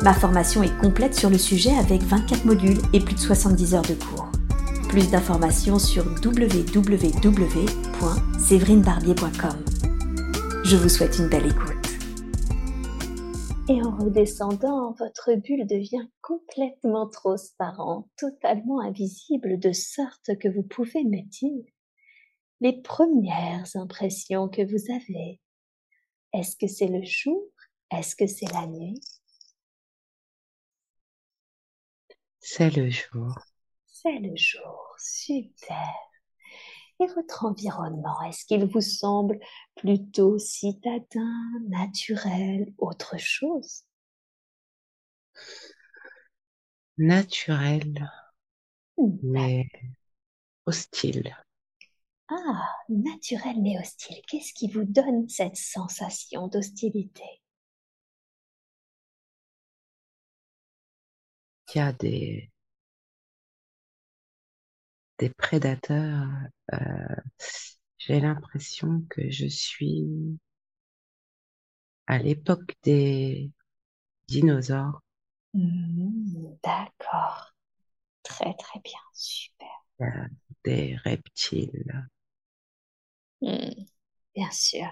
Ma formation est complète sur le sujet avec 24 modules et plus de 70 heures de cours. Plus d'informations sur www.séverinebarbier.com. Je vous souhaite une belle écoute. Et en redescendant, votre bulle devient complètement transparente, totalement invisible, de sorte que vous pouvez me dire les premières impressions que vous avez. Est-ce que c'est le jour? Est-ce que c'est la nuit? C'est le jour. C'est le jour, super. Et votre environnement, est-ce qu'il vous semble plutôt citadin, naturel, autre chose? Naturel, hmm, mais hostile. Ah, naturel mais hostile. Qu'est-ce qui vous donne cette sensation d'hostilité? Qu'il y a des, des prédateurs. Euh, j'ai l'impression que je suis à l'époque des dinosaures. Mmh, d'accord. Très très bien, super. Des reptiles. Mmh, bien sûr.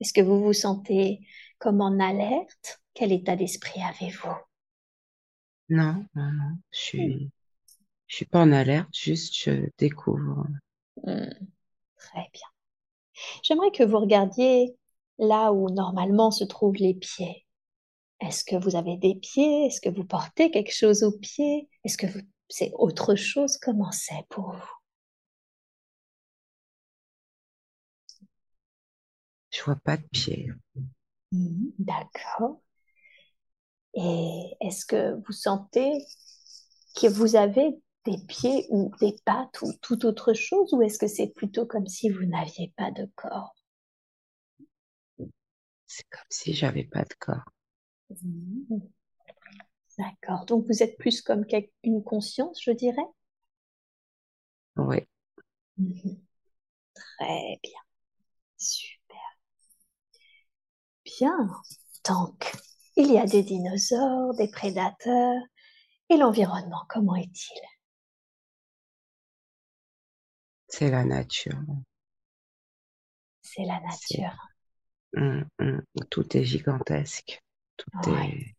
Est-ce que vous vous sentez comme en alerte? Quel état d'esprit avez-vous? Non, non, non. Je suis, je suis pas en alerte, juste je découvre. Hmm, très bien. J'aimerais que vous regardiez là où normalement se trouvent les pieds. Est-ce que vous avez des pieds? Est-ce que vous portez quelque chose aux pieds? Est-ce que c'est autre chose? Comment c'est pour vous? Je vois pas de pieds. Hmm, d'accord. Et est-ce que vous sentez que vous avez des pieds ou des pattes ou toute autre chose ou est-ce que c'est plutôt comme si vous n'aviez pas de corps? C'est comme si j'avais pas de corps. Mmh. D'accord. Donc vous êtes plus comme une conscience, je dirais? Oui. Mmh. Très bien. Super. Bien. Donc, il y a des dinosaures, des prédateurs. Et l'environnement, comment est-il? C'est la nature. C'est la nature. Hum, hum. Tout est gigantesque. Tout est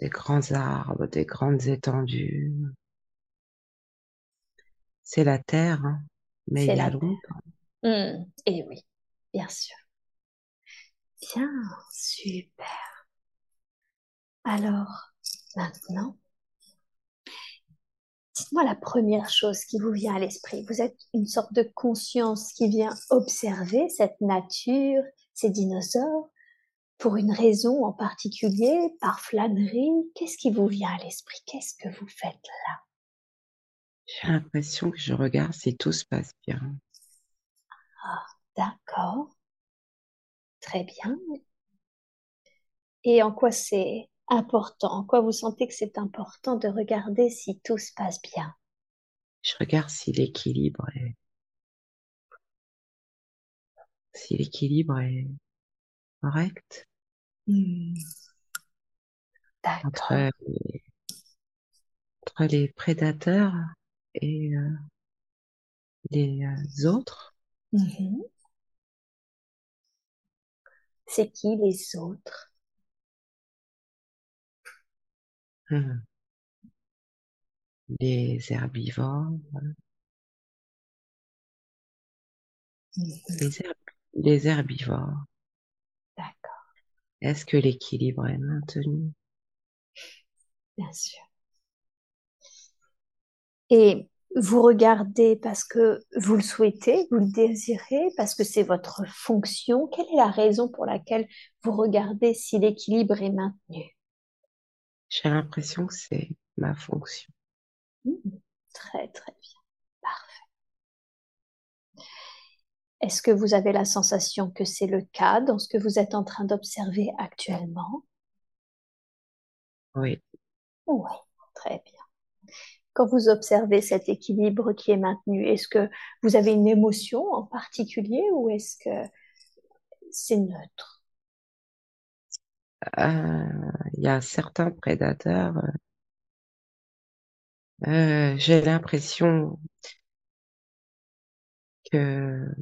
des grands arbres, des grandes étendues. C'est la terre, hein, mais il y a longtemps. Hum, et oui, bien sûr. Bien, super. Alors, maintenant, dites-moi la première chose qui vous vient à l'esprit. Vous êtes une sorte de conscience qui vient observer cette nature, ces dinosaures, pour une raison en particulier, par flânerie. Qu'est-ce qui vous vient à l'esprit? Qu'est-ce que vous faites là? J'ai l'impression que je regarde si tout se passe bien. Ah, d'accord. Très bien. Et en quoi c'est important? En quoi vous sentez que c'est important de regarder si tout se passe bien? Je regarde si l'équilibre est... Si l'équilibre est correct. Hmm. Entre les... entre les prédateurs et euh, les euh, autres. Mhm. C'est qui les autres? Hmm. Les herbivores. Les, herbivores. D'accord. Est-ce que l'équilibre est maintenu? Bien sûr. Et vous regardez parce que vous le souhaitez, vous le désirez, parce que c'est votre fonction. Quelle est la raison pour laquelle vous regardez si l'équilibre est maintenu? J'ai l'impression que c'est ma fonction. Mmh. Très, très bien. Parfait. Est-ce que vous avez la sensation que c'est le cas dans ce que vous êtes en train d'observer actuellement? Oui. Oui, très bien. Quand vous observez cet équilibre qui est maintenu, est-ce que vous avez une émotion en particulier ou est-ce que c'est neutre? Euh, Il y a certains prédateurs, euh, j'ai l'impression que,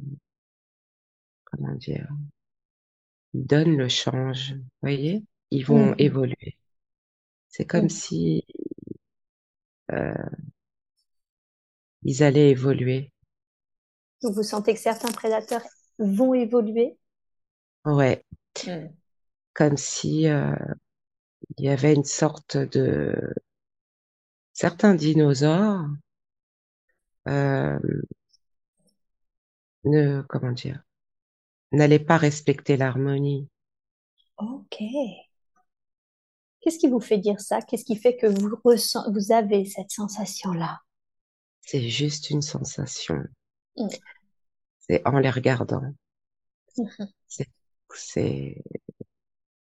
comment dire, ils donnent le change, vous voyez? Ils vont Mhm. évoluer. C'est comme Mhm. si euh, ils allaient évoluer. Donc vous sentez que certains prédateurs vont évoluer? Ouais, Mhm. comme si euh, il y avait une sorte de certains dinosaures euh, ne comment dire n'allaient pas respecter l'harmonie. Ok. Qu'est-ce qui vous fait dire ça? Qu'est-ce qui fait que vous, ressent- vous avez cette sensation-là? C'est juste une sensation. Mhm. C'est en les regardant. Mhm. C'est,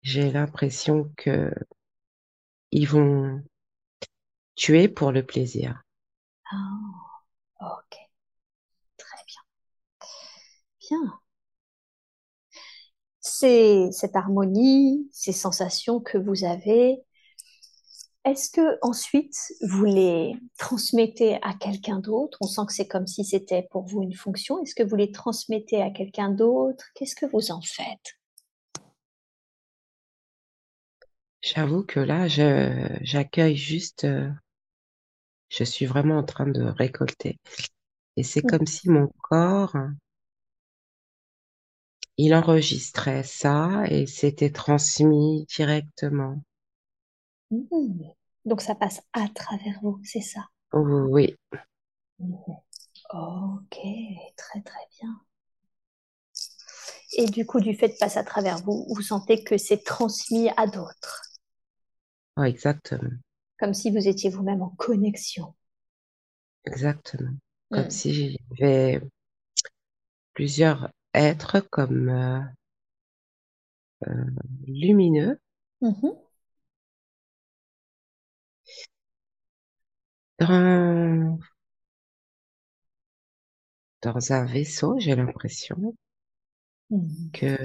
j'ai l'impression que ils vont tuer pour le plaisir. Ah, ok. Très bien. Bien. Cette harmonie, ces sensations que vous avez. Est-ce que ensuite vous les transmettez à quelqu'un d'autre? On sent que c'est comme si c'était pour vous une fonction. Est-ce que vous les transmettez à quelqu'un d'autre? Qu'est-ce que vous en faites? J'avoue que là, j'accueille juste, euh, je suis vraiment en train de récolter. Et c'est comme si mon corps, il enregistrait ça et c'était transmis directement. Mhm. Donc ça passe à travers vous, c'est ça? Oui, Mhm. Ok, très très bien. Et du coup, du fait de passer à travers vous, vous sentez que c'est transmis à d'autres, oui, exactement, comme si vous étiez vous-même en connexion. exactement. Comme Mhm. si j'avais plusieurs êtres comme euh, euh, lumineux Mhm. dans, dans un vaisseau, j'ai l'impression Mhm. que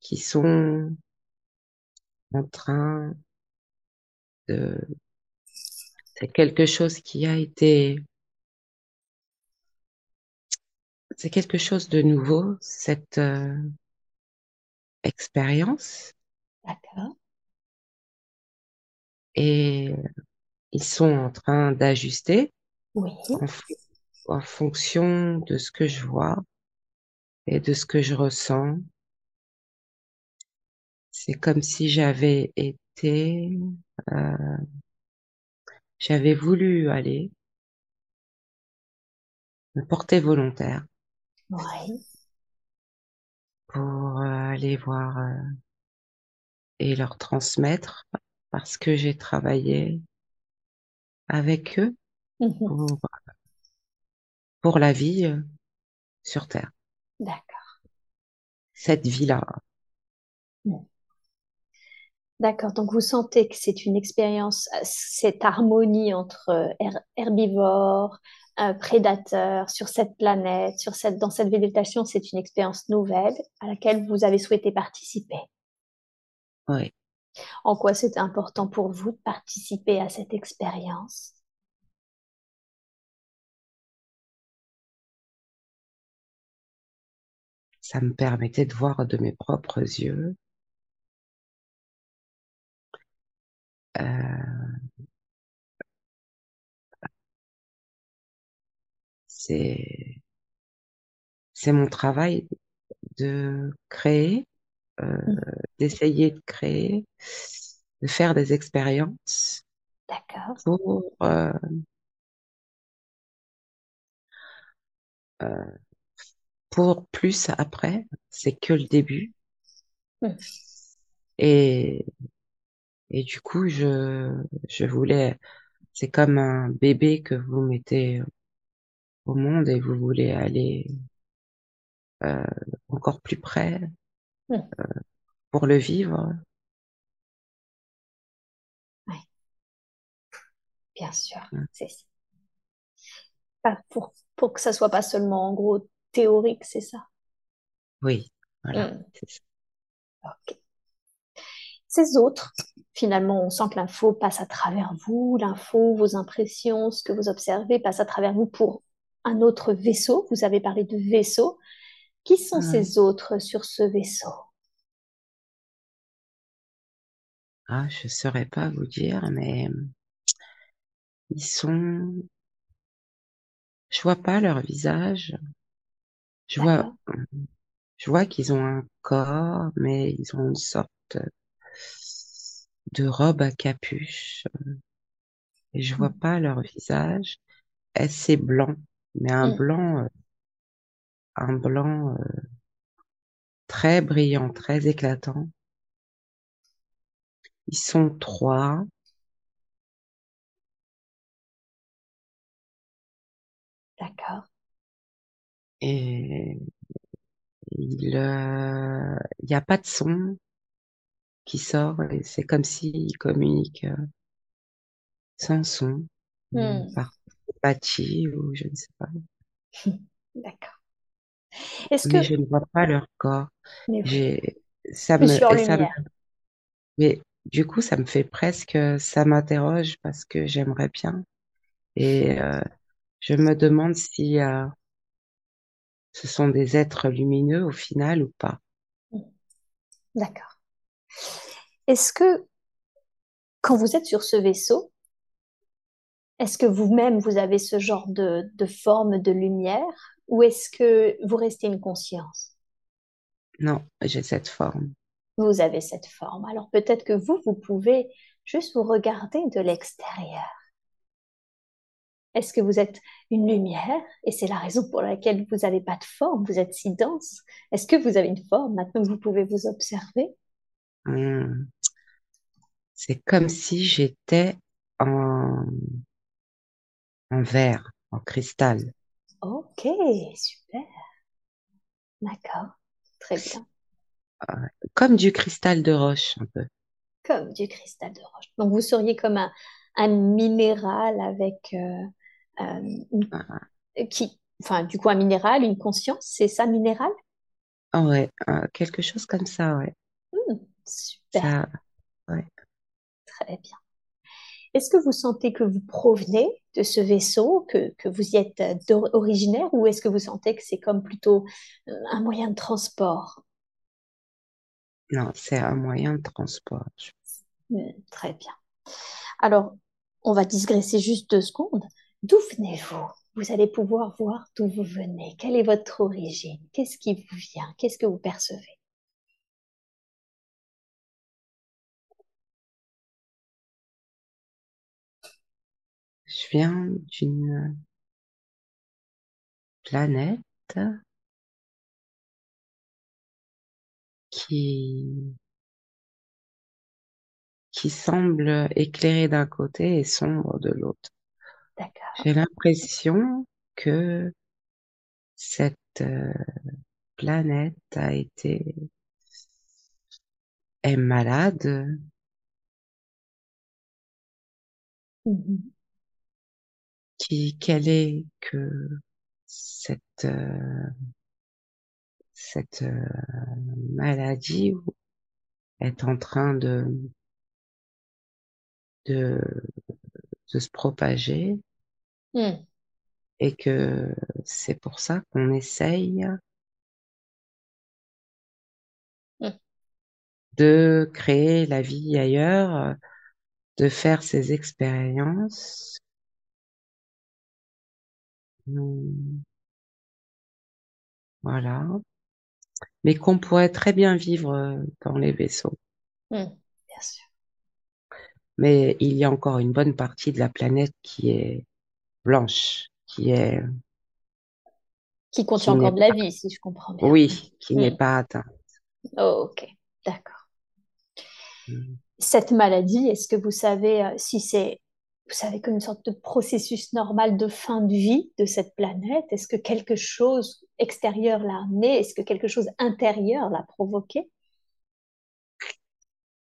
qui sont en train de c'est quelque chose qui a été c'est quelque chose de nouveau cette euh, expérience? D'accord. et ils sont en train d'ajuster Oui. en, fonction de ce que je vois et de ce que je ressens. C'est comme si j'avais été, euh, j'avais voulu aller me porter volontaire Oui. pour euh, aller voir euh, et leur transmettre parce que j'ai travaillé avec eux Mhm. pour, pour la vie euh, sur Terre. D'accord. Cette vie-là, D'accord. Donc vous sentez que c'est une expérience, euh, cette harmonie entre euh, her- herbivores, euh, prédateurs sur cette planète, sur cette, dans cette végétation, c'est une expérience nouvelle à laquelle vous avez souhaité participer. oui. En quoi c'était important pour vous de participer à cette expérience? Ça me permettait de voir de mes propres yeux euh, c'est c'est mon travail de créer, euh, Mhm. d'essayer de créer, de faire des expériences D'accord. pour euh, pour plus après. C'est que le début Mhm. et Et du coup, je, je voulais, c'est comme un bébé que vous mettez au monde et vous voulez aller euh, encore plus près euh, pour le vivre. Bien sûr, c'est. Pas pour, pour que ça soit pas seulement en gros théorique, c'est ça? Oui, voilà. Ça. Ok. Ces autres, finalement, on sent que l'info passe à travers vous, l'info, vos impressions, ce que vous observez passe à travers vous pour un autre vaisseau. Vous avez parlé de vaisseau. Qui sont ces autres sur ce vaisseau? Ah, je saurais pas vous dire, mais ils sont, je vois pas leur visage. Je vois, je vois qu'ils ont un corps, mais ils ont une sorte de robe à capuche. Et je vois Hmm. pas leur visage. C'est blanc, mais un Hmm. blanc, euh, un blanc euh, très brillant, très éclatant. Ils sont trois. D'accord. Et il euh, il y a pas de son qui sort. Et c'est comme s'ils communiquent euh, sans son, Hmm. par télépathie ou je ne sais pas. D'accord. Est-ce que, je ne vois pas leur corps. mais oui, ça me, ça me, mais du coup, ça me fait presque, ça m'interroge parce que j'aimerais bien. Et euh, je me demande si euh, ce sont des êtres lumineux au final ou pas. Hmm. D'accord. Est-ce que quand vous êtes sur ce vaisseau, est-ce que vous-même vous avez ce genre de, de forme de lumière ou est-ce que vous restez une conscience? Non, j'ai cette forme. Vous avez cette forme. Alors peut-être que vous, vous pouvez juste vous regarder de l'extérieur. Est-ce que vous êtes une lumière? Et c'est la raison pour laquelle vous n'avez pas de forme, vous êtes si dense? Est-ce que vous avez une forme? Maintenant que vous pouvez vous observer? Hum, C'est comme si j'étais en, en verre, en cristal. Ok, super, d'accord, très bien. Comme du cristal de roche, un peu. Comme du cristal de roche. Donc vous seriez comme un, un minéral avec euh, euh, une- qui, enfin du coup un minéral, une conscience, c'est ça minéral? ouais, euh, quelque chose comme ça, ouais. Super, Ça, ouais. très bien. Est-ce que vous sentez que vous provenez de ce vaisseau, que, que vous y êtes euh, originaire, ou est-ce que vous sentez que c'est comme plutôt euh, un moyen de transport? Non, c'est un moyen de transport. Hmm, très bien. Alors, on va digresser juste deux secondes. D'où venez-vous? Vous allez pouvoir voir d'où vous venez. Quelle est votre origine? Qu'est-ce qui vous vient? Qu'est-ce que vous percevez? Viens d'une planète qui, qui semble éclairée d'un côté et sombre de l'autre. J'ai l'impression que cette euh, planète a été, est malade, Mhm. Qui, qu'elle est que cette, euh, cette euh, maladie est en train de, de, de se propager Hmm. et que c'est pour ça qu'on essaye Hmm. de créer la vie ailleurs, de faire ces expériences. Hmm, Voilà. Mais qu'on pourrait très bien vivre euh, dans les vaisseaux. Hmm. Bien sûr. Mais il y a encore une bonne partie de la planète qui est blanche, qui est, Qui contient qui encore de la pas, vie, si je comprends bien. oui, qui n'est pas atteinte. Oh, ok, d'accord. Cette maladie, est-ce que vous savez euh, si c'est, vous savez, comme une sorte de processus normal de fin de vie de cette planète Est-ce que quelque chose extérieur l'a amené Est-ce que quelque chose intérieur l'a provoqué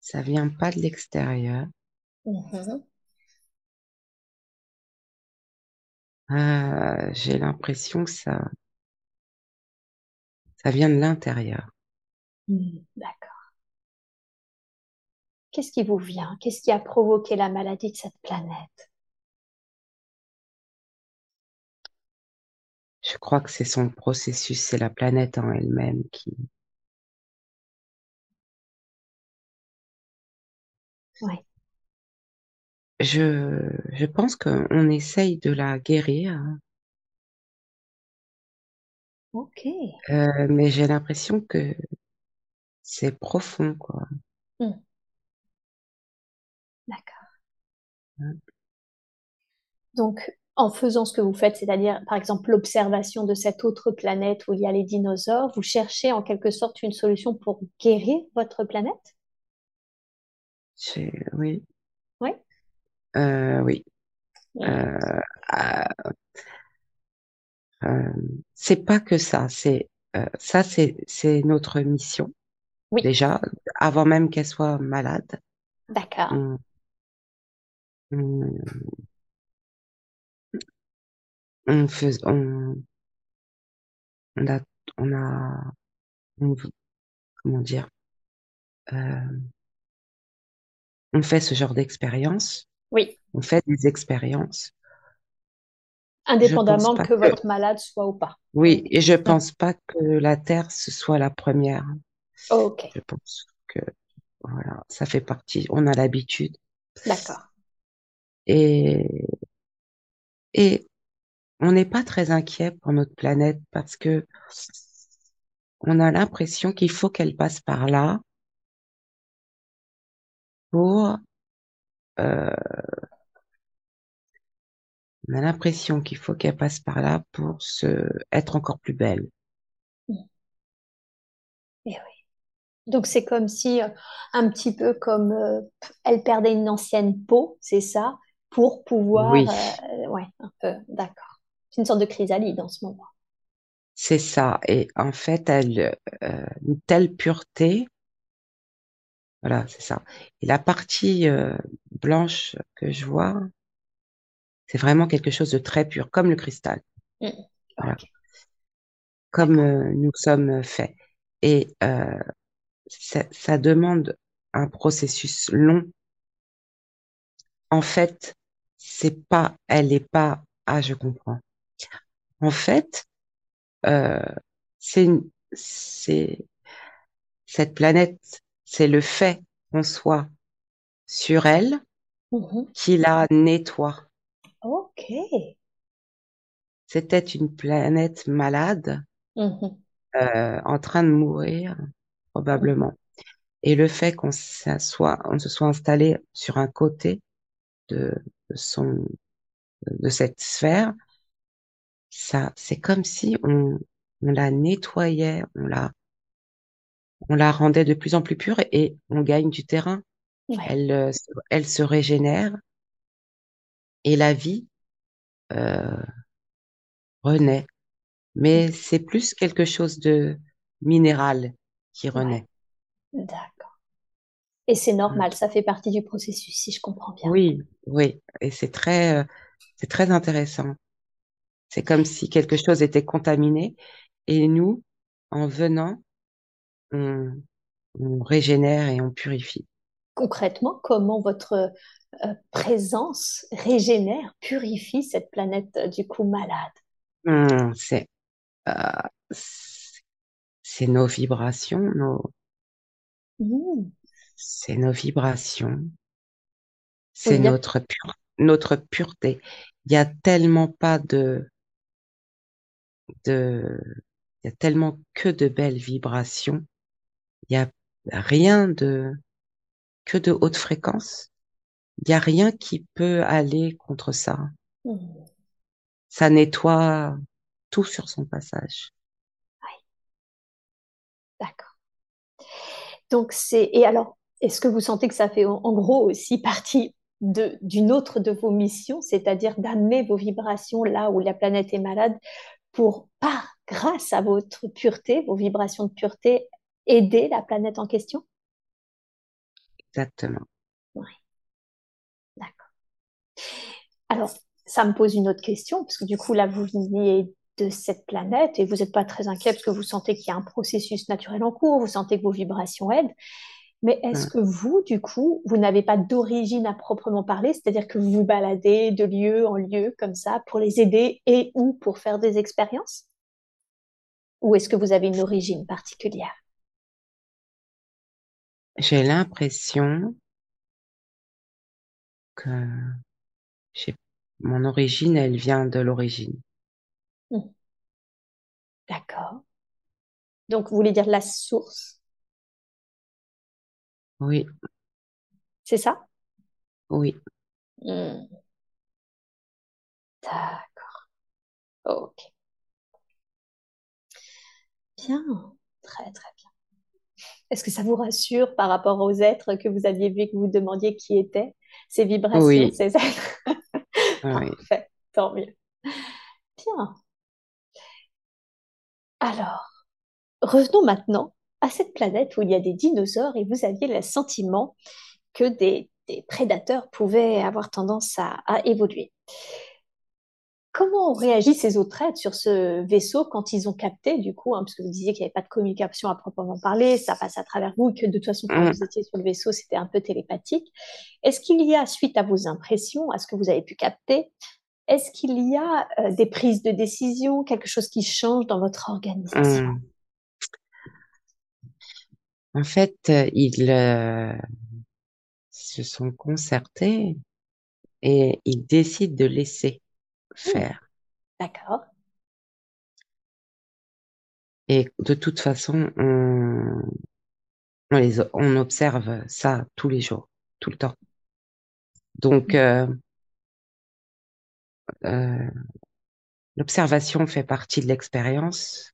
Ça vient pas de l'extérieur. Mhm. Euh, j'ai l'impression que ça, ça vient de l'intérieur. Hmm, D'accord. Qu'est-ce qui vous vient? Qu'est-ce qui a provoqué la maladie de cette planète? Je crois que c'est son processus, c'est la planète en elle-même qui, Oui. je, je pense qu'on essaye de la guérir, Ok. euh, mais j'ai l'impression que c'est profond, quoi. Hmm, D'accord. Hein. Donc, en faisant ce que vous faites, c'est-à-dire, par exemple, l'observation de cette autre planète où il y a les dinosaures, vous cherchez en quelque sorte une solution pour guérir votre planète? Oui, Oui. euh, oui. Euh, euh, euh, c'est pas que ça, c'est ça, c'est c'est notre mission Oui. déjà, avant même qu'elle soit malade. D'accord. On, on, on fais- on, on a, on a, on- comment dire, euh, on fait ce genre d'expérience, Oui. on fait des expériences. Je pense Indépendamment pas que que, votre malade soit ou pas. oui, et je Hmm, pense pas que la Terre ce soit la première. Ok. Je pense que voilà, ça fait partie. On a l'habitude D'accord. Et et on n'est pas très inquiet pour notre planète parce que on a l'impression qu'il faut qu'elle passe par là pour euh, on a l'impression qu'il faut qu'elle passe par là pour se être encore plus belle. Et oui. Donc, c'est comme si, euh, un petit peu comme euh, elle perdait une ancienne peau, c'est ça, pour pouvoir, Oui, euh, ouais, un peu, d'accord. C'est une sorte de chrysalide en ce moment. c'est ça. Et en fait, elle euh, une telle pureté, voilà, c'est ça. Et la partie euh, blanche que je vois, c'est vraiment quelque chose de très pur, comme le cristal. Hmm, Voilà, comme nous sommes faits. Et ça, ça demande un processus long. En fait, c'est pas, elle est pas, ah, je comprends. En fait, euh, c'est, c'est cette planète, c'est le fait qu'on soit sur elle Mhm. qui la nettoie. Ok. C'était une planète malade, Mhm. euh, en train de mourir, probablement. Et le fait qu'on on se soit installé sur un côté de son, de cette sphère, ça, c'est comme si on, on la nettoyait, on la, on la rendait de plus en plus pure et on gagne du terrain. Ouais. Elle, euh, se- elle se régénère et la vie, euh, renaît. Mais c'est plus quelque chose de minéral qui Ouais. renaît. D'accord. Et c'est normal, ça fait partie du processus, si je comprends bien. Oui, oui. Et c'est très, euh, c'est très intéressant. C'est comme si quelque chose était contaminé et nous, en venant, on, on régénère et on purifie. Concrètement, comment votre euh, présence régénère, purifie cette planète euh, du coup malade? Hum, c'est, c'est nos vibrations, nos, Hmm. C'est nos vibrations, Oui, c'est notre pure, notre pureté. Il y a tellement pas de, de, il y a tellement que de belles vibrations. Il y a rien de, que de haute fréquence. Il y a rien qui peut aller contre ça. Hmm. Ça nettoie tout sur son passage. D'accord. Donc c'est et alors Est-ce que vous sentez que ça fait en gros aussi partie d'une autre de vos missions, c'est-à-dire d'amener vos vibrations là où la planète est malade pour, par, grâce à votre pureté, vos vibrations de pureté, aider la planète en question? Exactement. Oui. D'accord. Alors, ça me pose une autre question, parce que du coup, là, vous venez de cette planète et vous n'êtes pas très inquiet parce que vous sentez qu'il y a un processus naturel en cours, vous sentez que vos vibrations aident. Mais est-ce que vous, du coup, vous n'avez pas d'origine à proprement parler, c'est-à-dire que vous vous baladez de lieu en lieu comme ça pour les aider et ou pour faire des expériences? Ou est-ce que vous avez une origine particulière? J'ai l'impression que mon origine, elle vient de l'origine. Hmm. D'accord. Donc, vous voulez dire la source? Oui. C'est ça? Oui. Hmm. D'accord. Ok. Bien. Très, très bien. Est-ce que ça vous rassure par rapport aux êtres que vous aviez vus, que vous demandiez qui étaient? Ces vibrations, oui. ces êtres oui. Parfait. Tant mieux. Bien. Alors, revenons maintenant à cette planète où il y a des dinosaures et vous aviez le sentiment que des, prédateurs pouvaient avoir tendance à, évoluer. Comment ont réagi ces autres êtres sur ce vaisseau quand ils ont capté, du coup, hein, parce que vous disiez qu'il n'y avait pas de communication à proprement parler, ça passe à travers vous, que de toute façon, quand mm. vous étiez sur le vaisseau, c'était un peu télépathique. Est-ce qu'il y a, suite à vos impressions, à ce que vous avez pu capter, est-ce qu'il y a euh, des prises de décision, quelque chose qui change dans votre organisation? Mm. En fait, euh, ils euh, se sont concertés et ils décident de laisser mmh. faire. D'accord. Et de toute façon, on, on, les, on observe ça tous les jours, tout le temps. Donc, mmh. euh, l'observation fait partie de l'expérience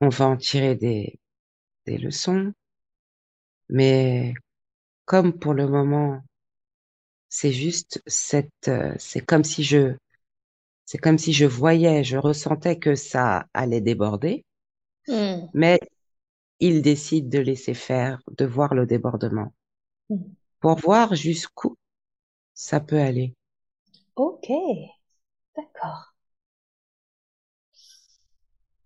on va en tirer des, des leçons, mais comme pour le moment, c'est juste cette, euh, c'est comme si je, c'est comme si je voyais, je ressentais que ça allait déborder, hmm. mais il décide de laisser faire, de voir le débordement, hmm. pour voir jusqu'où ça peut aller. Ok, d'accord.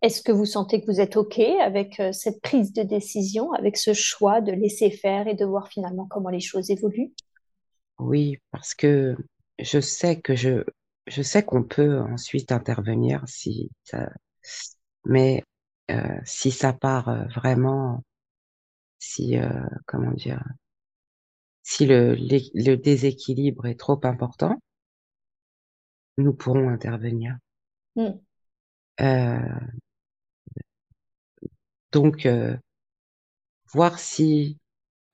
Est-ce que vous sentez que vous êtes OK avec euh, cette prise de décision, avec ce choix de laisser faire et de voir finalement comment les choses évoluent? Oui, parce que je sais que je, je sais qu'on peut ensuite intervenir si ça, mais euh, si ça part euh, vraiment, si, comment dire, si le, le déséquilibre est trop important, nous pourrons intervenir. Hmm. Donc, euh, voir si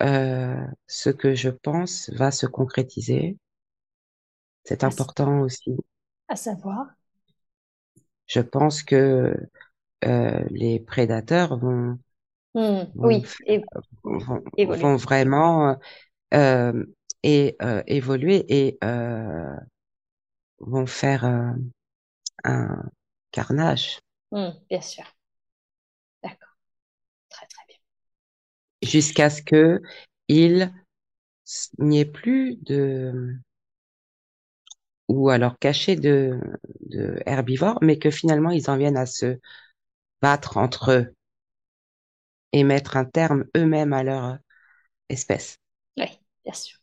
euh, ce que je pense va se concrétiser, c'est important aussi. À savoir? Je pense que euh, les prédateurs vont, mmh, oui, vont, vraiment et, évoluer et vont faire un carnage. Mmh, bien sûr. D'accord jusqu'à ce que il n'y ait plus de ou alors caché de, herbivores, mais que finalement ils en viennent à se battre entre eux et mettre un terme eux-mêmes à leur espèce. Oui, bien sûr.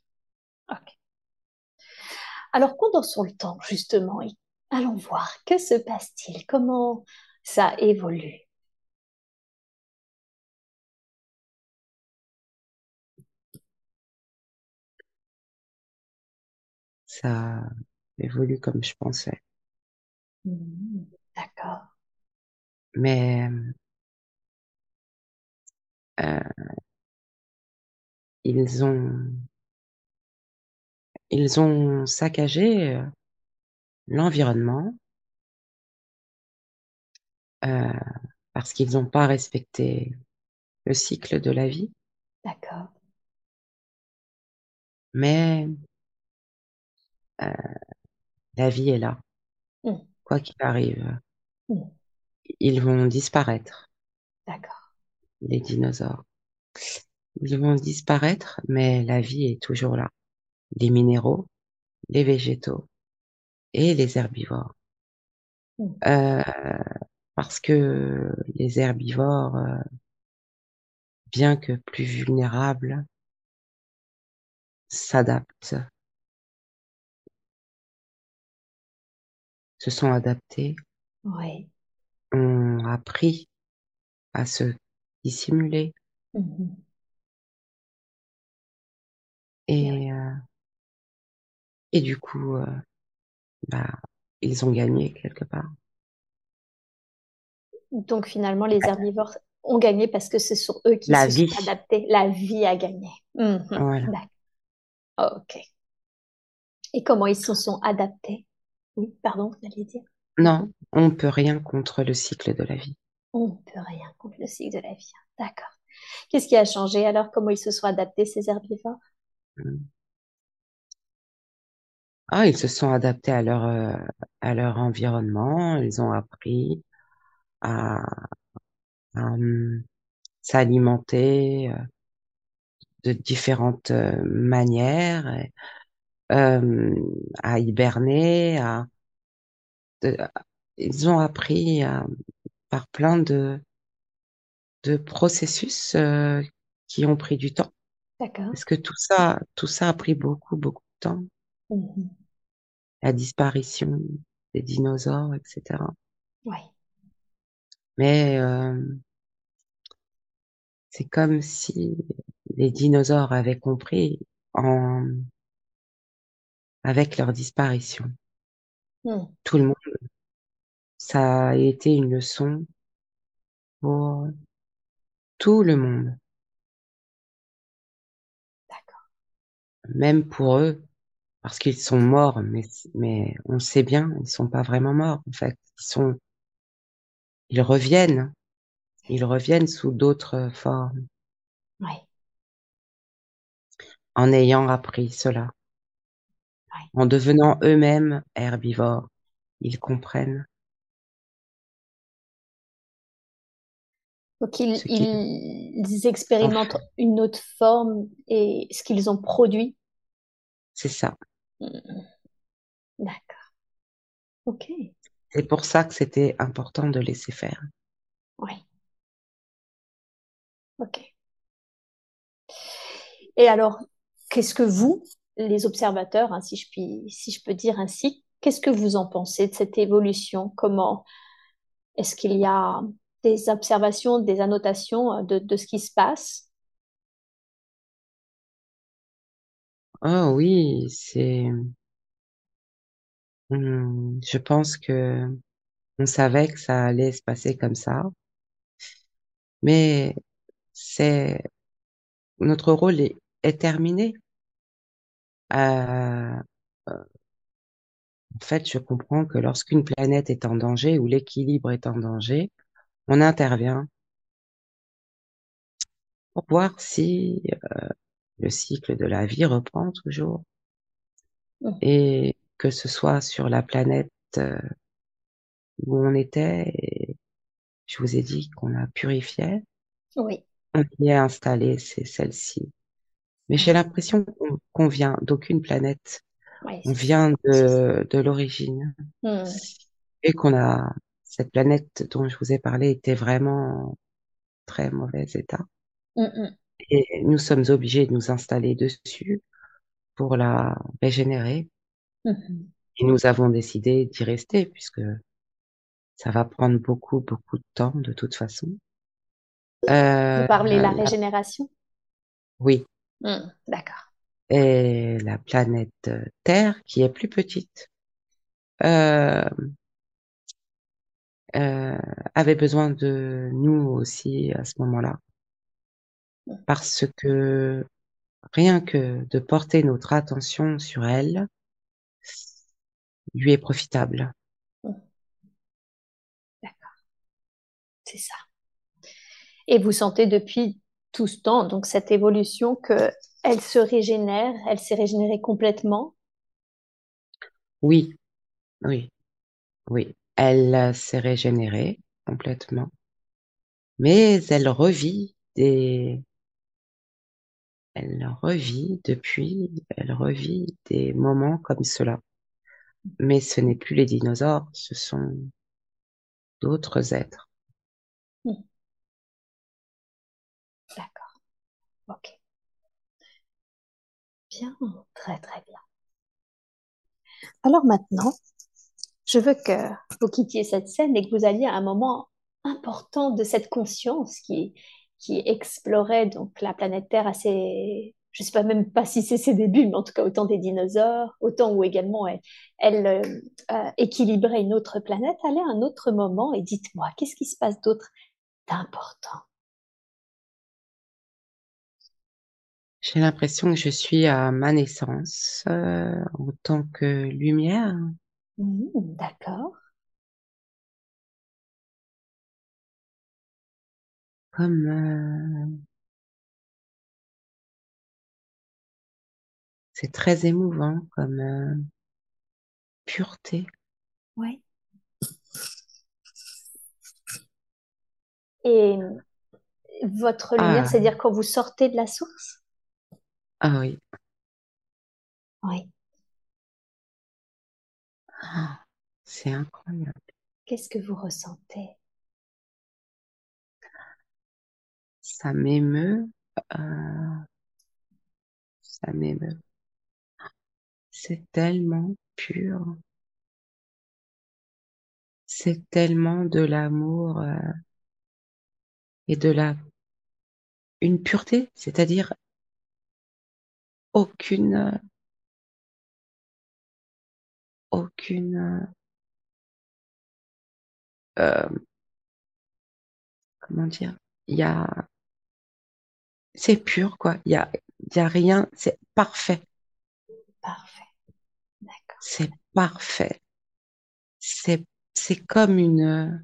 Alors condensons le temps justement et allons voir que se passe-t-il, comment ça évolue? Ça évolue comme je pensais. Mmh, d'accord. Mais euh, ils ont ils ont saccagé euh, l'environnement euh, parce qu'ils n'ont pas respecté le cycle de la vie. D'accord. Mais euh, la vie est là. Mm. Quoi qu'il arrive, Mm. ils vont disparaître, D'accord. les dinosaures. Ils vont disparaître, mais la vie est toujours là. Les minéraux, les végétaux et les herbivores. Mm. Euh, parce que les herbivores, euh, bien que plus vulnérables, s'adaptent, se sont adaptés, Oui. ont appris à se dissimuler Mhm. et euh, et du coup, euh, bah, ils ont gagné quelque part. Donc finalement, les herbivores ont gagné parce que ce sont eux qui La se vie. sont adaptés. La vie a gagné. Mhm. Voilà. Ok. Et comment ils se sont adaptés? Oui, pardon, vous allez dire? Non, on peut rien contre le cycle de la vie. On ne peut rien contre le cycle de la vie. D'accord. Qu'est-ce qui a changé alors? Comment ils se sont adaptés, ces herbivores? Ah, ils se sont adaptés à leur euh, à leur environnement. Ils ont appris à, à, hum, s'alimenter euh, de différentes euh, manières, et, euh, à hiberner, à de- ils ont appris à- par plein de de processus euh, qui ont pris du temps. D'accord. Parce que tout ça, tout ça a pris beaucoup, beaucoup de temps. Mhm. La disparition des dinosaures, etc. Oui. Mais euh, c'est comme si les dinosaures avaient compris en avec leur disparition. Hmm. Tout le monde, ça a été une leçon pour tout le monde, D'accord. même pour eux, parce qu'ils sont morts, mais mais on sait bien, ils sont pas vraiment morts en fait. Ils sont, ils reviennent, ils reviennent sous d'autres formes, Oui. en ayant appris cela, En devenant eux-mêmes herbivores, ils comprennent Donc ils expérimentent une autre forme et ce qu'ils ont produit. C'est ça. Hmm. D'accord. Ok. C'est pour ça que c'était important de laisser faire. Oui. Ok. Et alors, qu'est-ce que vous, les observateurs, hein, si je puis, si je peux dire ainsi, qu'est-ce que vous en pensez de cette évolution? Comment est-ce qu'il y a des observations, des annotations euh, de, ce qui se passe? Oh oui, c'est, hum, je pense que on savait que ça allait se passer comme ça, mais c'est, notre rôle est terminé. Euh, en fait, je comprends que lorsqu'une planète est en danger ou l'équilibre est en danger, on intervient pour voir si euh, le cycle de la vie reprend toujours Mhm. et que ce soit sur la planète euh, où on était, et je vous ai dit qu'on a purifié, Oui. on y est installé, c'est celle-ci. Mais j'ai l'impression qu'on vient d'aucune planète, on vient de, de l'origine Hmm. et qu'on a cette planète dont je vous ai parlé était vraiment en très mauvais état. Hmm, hmm. Et nous sommes obligés de nous installer dessus pour la régénérer. Et nous avons décidé d'y rester puisque ça va prendre beaucoup, beaucoup de temps de toute façon. Vous Euh, parlez de la la- régénération? oui, Hmm. D'accord. et la planète euh, Terre qui est plus petite euh, euh, avait besoin de nous aussi à ce moment-là parce que rien que de porter notre attention sur elle lui est profitable. D'accord. C'est ça. Et vous sentez depuis tout ce temps, donc cette évolution, que elle se régénère, elle s'est régénérée complètement. Oui, oui, oui. Elle euh, s'est régénérée complètement, mais elle revit des, elle revit depuis, elle revit des moments comme cela. Mais ce n'est plus les dinosaures, ce sont d'autres êtres. Ok. Bien, très très bien. Alors maintenant, je veux que vous quittiez cette scène et que vous alliez à un moment important de cette conscience qui, explorait donc la planète Terre assez, je sais pas même pas si c'est ses débuts, mais en tout cas autant des dinosaures, autant où également elle, elle euh, euh, équilibrait une autre planète. Allez à un autre moment et dites-moi, qu'est-ce qui se passe d'autre d'important? J'ai l'impression que je suis à ma naissance euh, en tant que lumière. Mmh, D'accord. Comme euh, c'est très émouvant comme euh, pureté. Oui. Et votre lumière, Ah, c'est-à-dire quand vous sortez de la source? Ah oui. Oui. Ah, c'est incroyable. Qu'est-ce que vous ressentez? Ça m'émeut. euh, ça m'émeut. C'est tellement pur. C'est tellement de l'amour euh, et de la une pureté, c'est-à-dire aucune aucune euh, comment dire il y a c'est pur quoi il y a il y a rien c'est parfait Parfait. D'accord. c'est parfait c'est c'est comme une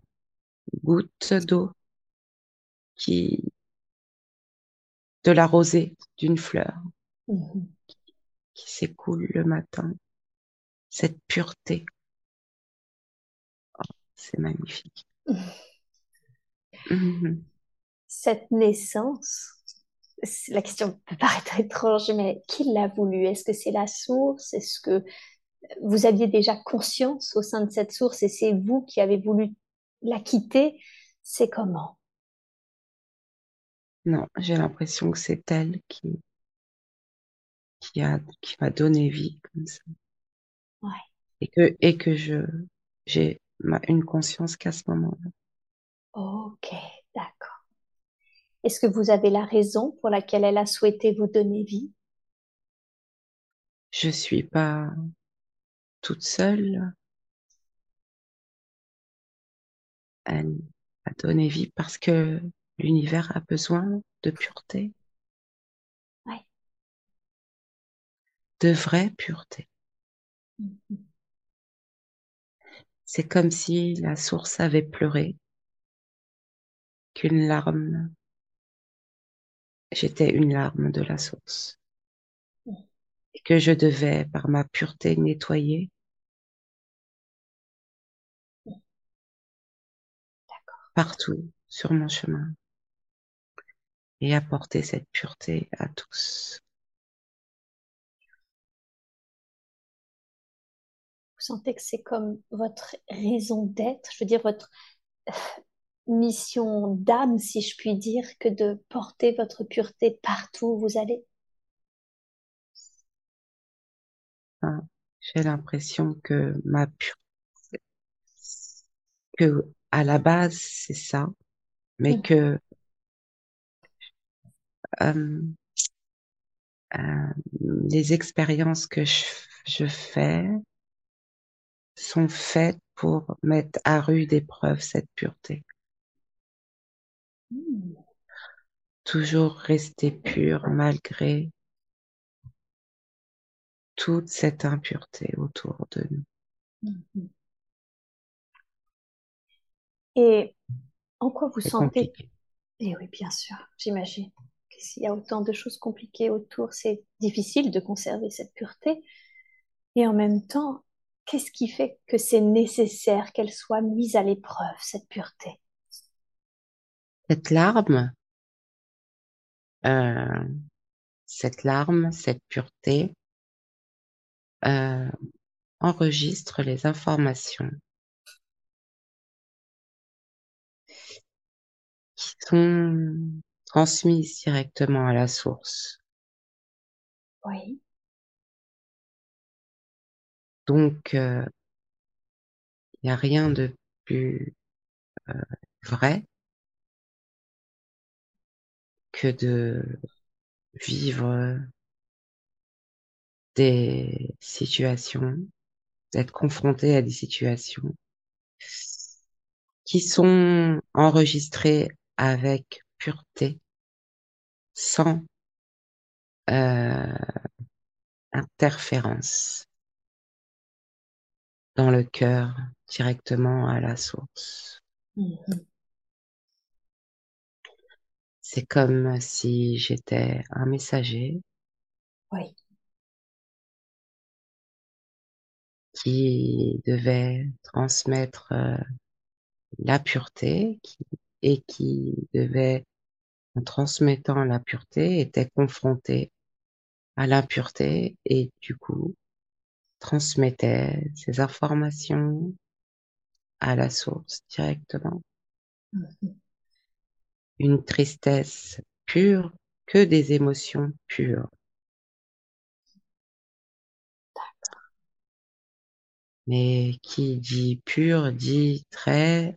goutte d'eau qui de la rosée d'une fleur Mhm. qui s'écoule le matin. Cette pureté. C'est magnifique. Mhm. Cette naissance, la question peut paraître étrange, mais qui l'a voulu? Est-ce que c'est la source? Est-ce que vous aviez déjà conscience au sein de cette source et c'est vous qui avez voulu la quitter? C'est comment? Non j'ai l'impression que c'est elle qui qui a qui m'a donné vie comme ça Ouais. et que et que je j'ai une conscience qu'à ce moment-là. Ok, d'accord. Est-ce que vous avez la raison pour laquelle elle a souhaité vous donner vie? Je suis pas toute seule. Elle a donné vie parce que l'univers a besoin de pureté, de vraie pureté. Mhm. C'est comme si la source avait pleuré, qu'une larme, j'étais une larme de la source, et que je devais, par ma pureté, nettoyer partout sur mon chemin et apporter cette pureté à tous. Sentez que c'est comme votre raison d'être, je veux dire votre mission d'âme, si je puis dire, que de porter votre pureté partout où vous allez. Hein, J'ai l'impression que ma pureté, que à la base c'est ça, mais Mhm. que euh, euh, les expériences que je, je fais sont faites pour mettre à rude épreuve cette pureté. Toujours rester pure malgré toute cette impureté autour de nous. Et en quoi vous sentez compliqué. Et oui, bien sûr, j'imagine. que S'il y a autant de choses compliquées autour, c'est difficile de conserver cette pureté. Et en même temps, qu'est-ce qui fait que c'est nécessaire qu'elle soit mise à l'épreuve, cette pureté? Cette larme, euh, cette larme, cette pureté, euh, enregistre les informations qui sont transmises directement à la source. Oui, Donc, euh, il n'y a rien de plus euh, vrai que de vivre des situations, d'être confronté à des situations qui sont enregistrées avec pureté, sans euh, interférence dans le cœur, directement à la source. C'est comme si j'étais un messager oui, qui devait transmettre euh, la pureté qui, et qui devait, en transmettant la pureté, était confronté à l'impureté et du coup transmettait ces informations à la source directement. Mhm. Une tristesse pure, que des émotions pures. Mais qui dit pur dit très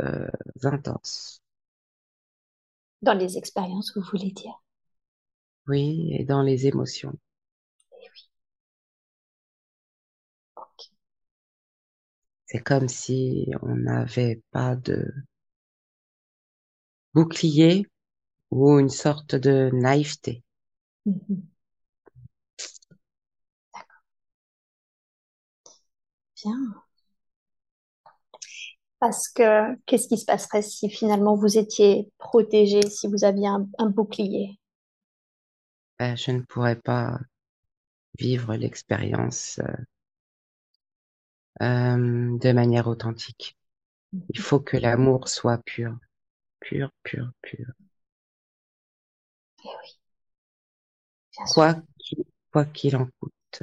euh, intense. Dans les expériences, vous voulez dire? Oui, et dans les émotions. C'est comme si on n'avait pas de bouclier ou une sorte de naïveté. D'accord. Bien. Parce que qu'est-ce qui se passerait si finalement vous étiez protégé, si vous aviez un, un bouclier? Ben, je ne pourrais pas vivre l'expérience euh, euh, de manière authentique. Il faut que l'amour soit pur, pur, pur, pur. Eh oui, bien sûr. Quoi qu'il, quoi qu'il en coûte.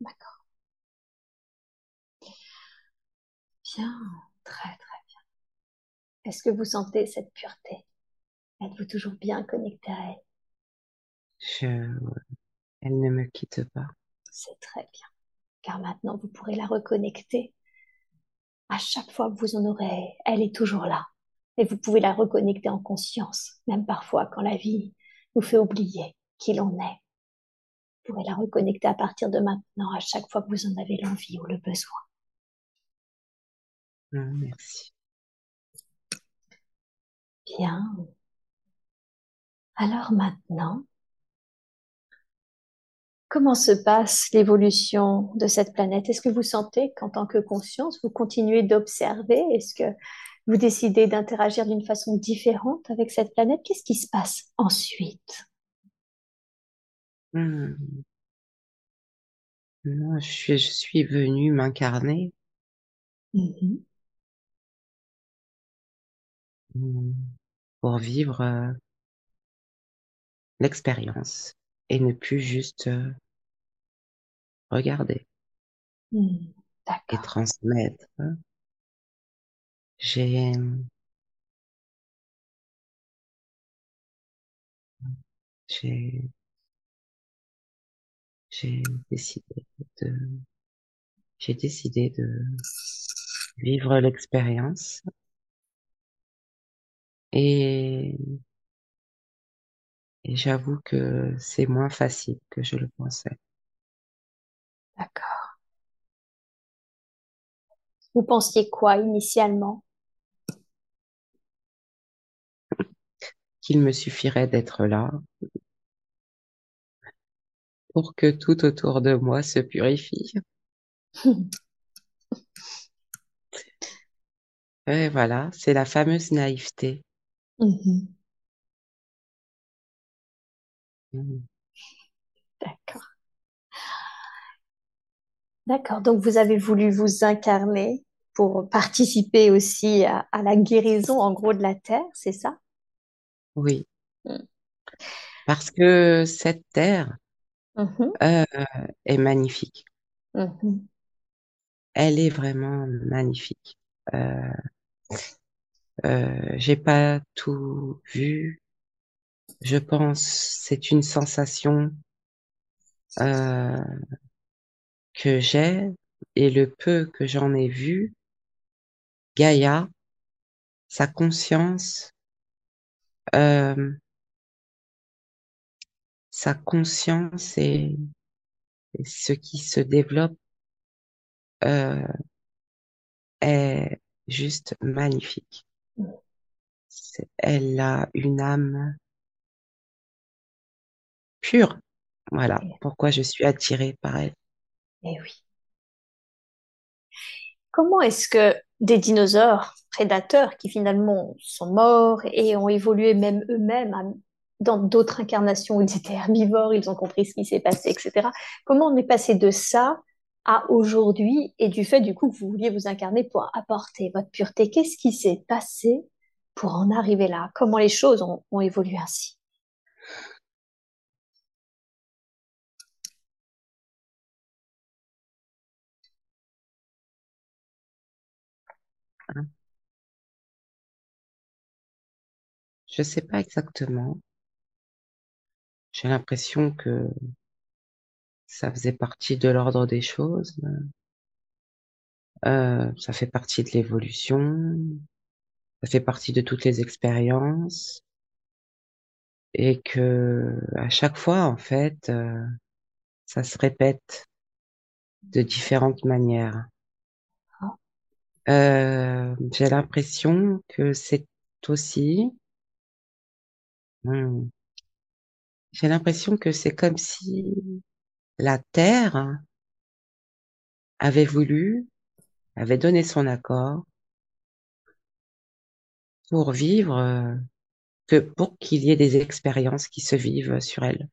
D'accord. Bien, très très bien. Est-ce que vous sentez cette pureté? Êtes-vous toujours bien connecté à elle? Je, elle ne me quitte pas. C'est très bien. Car maintenant, vous pourrez la reconnecter. À chaque fois que vous en aurez, elle est toujours là. Et vous pouvez la reconnecter en conscience, même parfois quand la vie nous fait oublier qui l'on est. Vous pourrez la reconnecter à partir de maintenant, à chaque fois que vous en avez l'envie ou le besoin. Ah, Merci. Bien. Alors maintenant, comment se passe l'évolution de cette planète? Est-ce que vous sentez qu'en tant que conscience, vous continuez d'observer? Est-ce que vous décidez d'interagir d'une façon différente avec cette planète? Qu'est-ce qui se passe ensuite? Hmm. Non, je suis, je suis venue m'incarner Mhm. hmm, pour vivre euh, l'expérience et ne plus juste euh, regarder Hmm, et D'accord. transmettre. J'ai, j'ai, j'ai décidé de, j'ai décidé de vivre l'expérience et, et j'avoue que c'est moins facile que je le pensais. D'accord. Vous pensiez quoi initialement? Qu'il me suffirait d'être là pour que tout autour de moi se purifie. Ouais, voilà, c'est la fameuse naïveté. Mhm. Mm. D'accord. D'accord. Donc, vous avez voulu vous incarner pour participer aussi à, à la guérison, en gros, de la terre, c'est ça? Oui, Mm. parce que cette terre Mhm. euh, est magnifique. Mhm. Elle est vraiment magnifique. Euh, euh, j'ai pas tout vu. Je pense c'est une sensation que j'ai et le peu que j'en ai vu. Gaïa, sa conscience, euh, sa conscience et, et ce qui se développe euh, est juste magnifique. Elle a une âme pure. Voilà pourquoi je suis attirée par elle. Eh oui. Comment est-ce que des dinosaures prédateurs qui finalement sont morts et ont évolué même eux-mêmes dans d'autres incarnations où ils étaient herbivores, ils ont compris ce qui s'est passé, etc. Comment on est passé de ça à aujourd'hui et du fait du coup que vous vouliez vous incarner pour apporter votre pureté? Qu'est-ce qui s'est passé pour en arriver là? Comment les choses ont évolué ainsi? Hein. Je sais pas exactement. J'ai l'impression que ça faisait partie de l'ordre des choses. Euh, ça fait partie de l'évolution. Ça fait partie de toutes les expériences. Et que à chaque fois, en fait, euh, ça se répète de différentes manières. Euh, j'ai l'impression que c'est aussi, hmm, j'ai l'impression que c'est comme si la Terre avait voulu, avait donné son accord pour vivre, que pour qu'il y ait des expériences qui se vivent sur elle.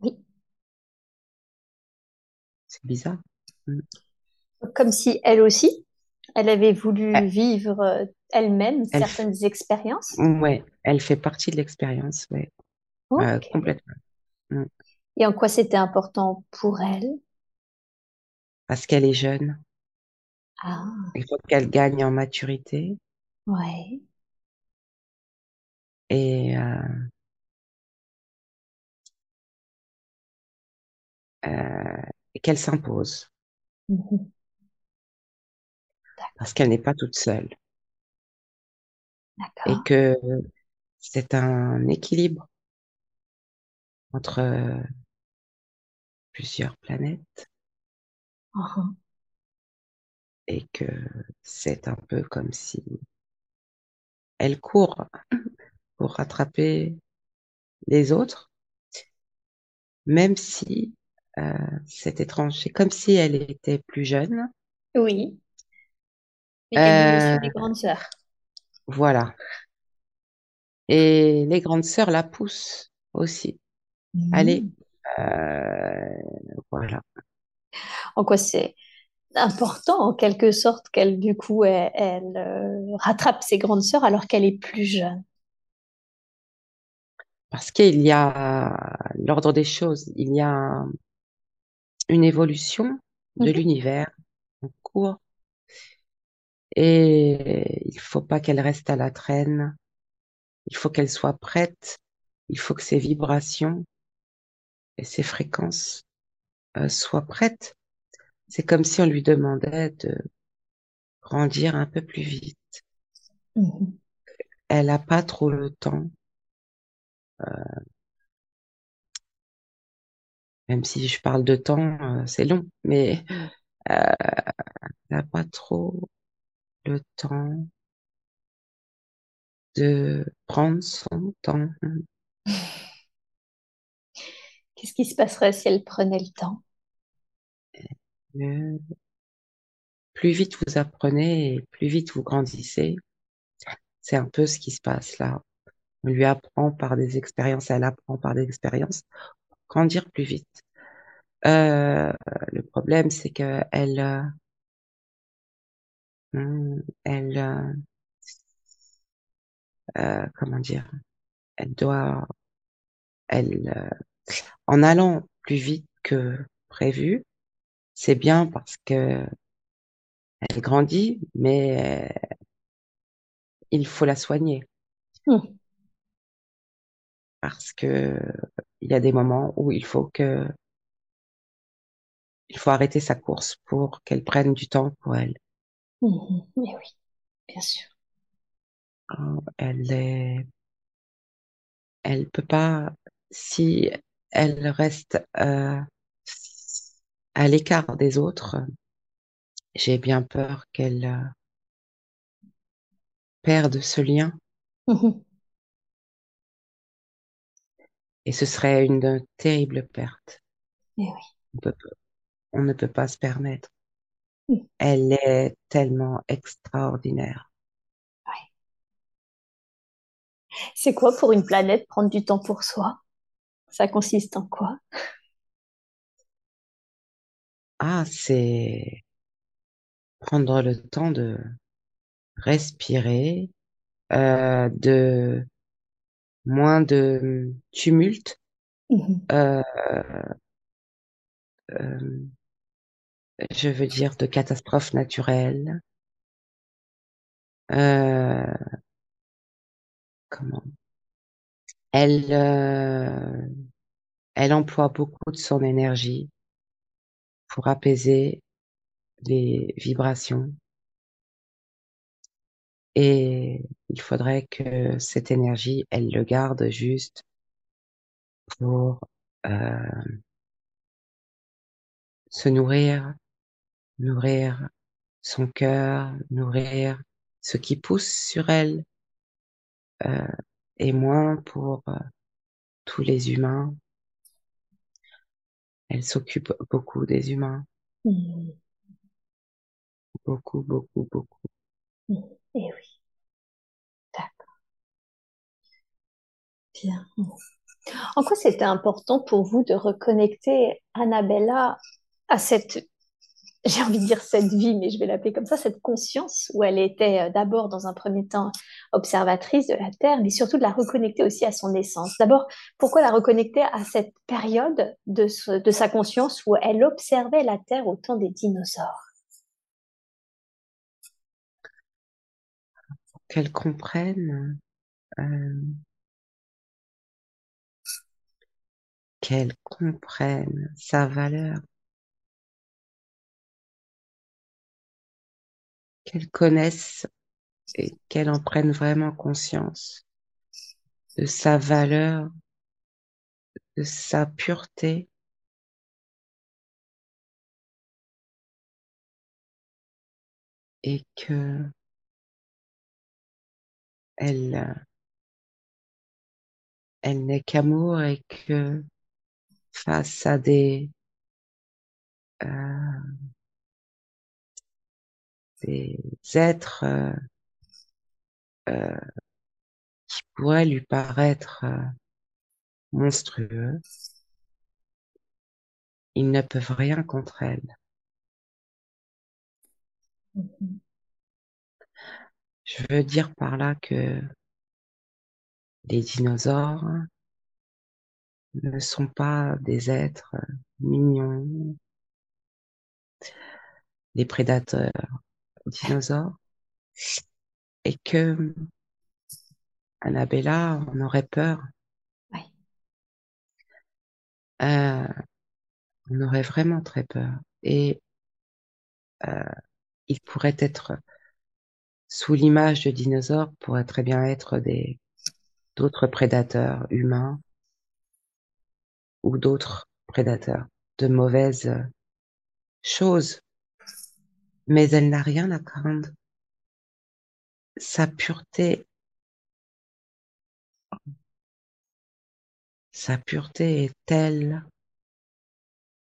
oui. C'est bizarre. Hmm. Comme si elle aussi, elle avait Elle, voulu vivre euh, elle-même elle, f- certaines expériences. ouais, elle fait partie de l'expérience, ouais, Euh, complètement. Hmm. Et en quoi c'était important pour elle? Parce qu'elle est jeune. Ah, Il faut qu'elle gagne en maturité ouais. et, euh, euh, qu'elle s'impose. Mhm. Parce qu'elle n'est pas toute seule. Et que c'est un équilibre entre euh, plusieurs planètes Mhm. et que c'est un peu comme si elle court pour rattraper les autres, même si euh, c'est étrange. C'est comme si elle était plus jeune. Oui, mais voulait Euh, les grandes sœurs. voilà. Et les grandes sœurs la poussent aussi. Allez, Mhm. euh, voilà. En quoi c'est important, en quelque sorte, qu'elle, du coup, elle, elle, euh, rattrape ses grandes sœurs alors qu'elle est plus jeune? Parce qu'il y a l'ordre des choses, il y a une évolution de Mhm. l'univers en cours et il faut pas qu'elle reste à la traîne. Il faut qu'elle soit prête. Il faut que ses vibrations et ses fréquences euh, soient prêtes. C'est comme si on lui demandait de grandir un peu plus vite. Mhm. Elle n'a pas trop le temps, même si je parle de temps, euh, c'est long, mais euh, elle n'a pas trop le temps de prendre son temps. Qu'est-ce qui se passerait si elle prenait le temps? Euh, plus vite vous apprenez et plus vite vous grandissez. C'est un peu ce qui se passe là. On lui apprend par des expériences, elle apprend par des expériences, grandir plus vite. Euh, le problème, c'est que elle, euh, hmm, elle, euh, euh, comment dire, elle doit, elle, euh, en allant plus vite que prévu, c'est bien parce que elle grandit, mais il faut la soigner. Hmm. Parce que il y a des moments où il faut que il faut arrêter sa course pour qu'elle prenne du temps pour elle. Mhm. Mais oui, bien sûr. Euh, Elle est, elle peut pas, si elle reste euh, à l'écart des autres, j'ai bien peur qu'elle euh, perde ce lien Mhm. et ce serait une terrible perte. Mais oui. On peut, on ne peut pas se permettre. Elle est tellement extraordinaire. C'est quoi pour une planète prendre du temps pour soi? Ça consiste en quoi? Ah, c'est prendre le temps de respirer, euh, de moins de tumulte, Mhm. euh, euh, je veux dire de catastrophes naturelles. Euh? Elle, euh, elle emploie beaucoup de son énergie pour apaiser les vibrations. Et il faudrait que cette énergie, elle le garde juste pour euh, se nourrir, nourrir son cœur, nourrir ce qui pousse sur elle, euh, et moins pour euh, tous les humains. Elle s'occupe beaucoup des humains, Mhm. beaucoup, beaucoup, beaucoup. Mhm. Eh oui, d'accord, bien. En quoi c'était important pour vous de reconnecter Annabella à cette, j'ai envie de dire cette vie, mais je vais l'appeler comme ça, cette conscience où elle était euh, d'abord dans un premier temps observatrice de la Terre, mais surtout de la reconnecter aussi à son essence. D'abord, pourquoi la reconnecter à cette période de, sa conscience où elle observait la Terre au temps des dinosaures? Qu'elle comprenne, euh, qu'elle comprenne sa valeur, qu'elle connaisse et qu'elle en prenne vraiment conscience de sa valeur, de sa pureté. Et que elle, elle n'est qu'amour et que face à des, euh, des êtres euh, euh, qui pourraient lui paraître euh, monstrueux, ils ne peuvent rien contre elle. Je veux dire par là que les dinosaures ne sont pas des êtres mignons, des prédateurs dinosaures, et que Annabella en aurait peur. Oui. Euh, on aurait vraiment très peur. Et euh, il pourrait être sous l'image de dinosaures, pourrait très bien être des d'autres prédateurs humains ou d'autres prédateurs de mauvaises choses. Mais elle n'a rien à craindre. Sa pureté, sa pureté est telle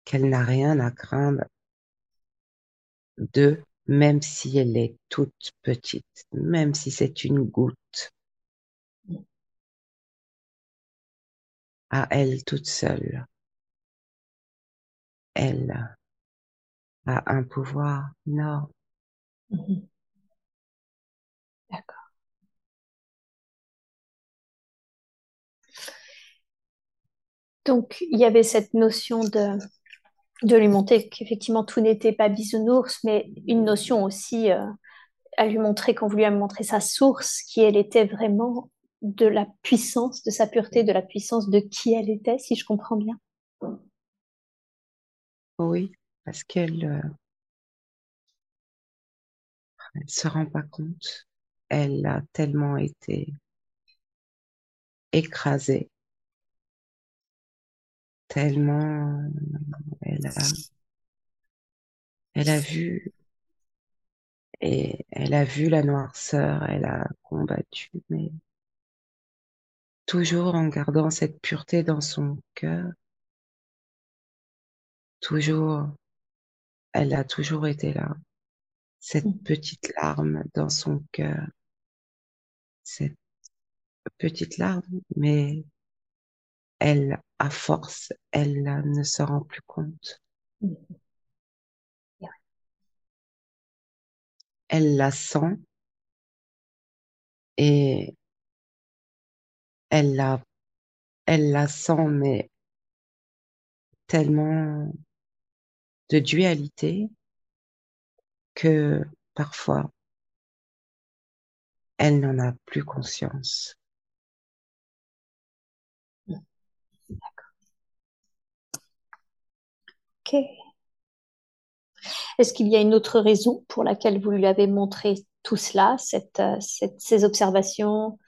qu'elle n'a rien à craindre d'eux même si elle est toute petite, même si c'est une goutte, à elle toute seule, elle a un pouvoir énorme. Mhm. D'accord. Donc, il y avait cette notion de, de lui montrer qu'effectivement tout n'était pas bisounours, mais une notion aussi euh, à lui montrer, quand vous lui avez montré sa source, qui elle était vraiment de la puissance, de sa pureté, de la puissance de qui elle était, si je comprends bien. Oui, parce qu'elle euh, elle se rend pas compte. Elle a tellement été écrasée, tellement elle a, elle a vu et elle a vu la noirceur, elle a combattu, mais toujours en gardant cette pureté dans son cœur, toujours, elle a toujours été là, cette Mm. petite larme dans son cœur, cette petite larme, mais elle, à force, elle ne se rend plus compte. Mm. Elle la sent et elle la, elle la sent, mais tellement de dualité que parfois elle n'en a plus conscience. Ok. Est-ce qu'il y a une autre raison pour laquelle vous lui avez montré tout cela, euh, ces observations,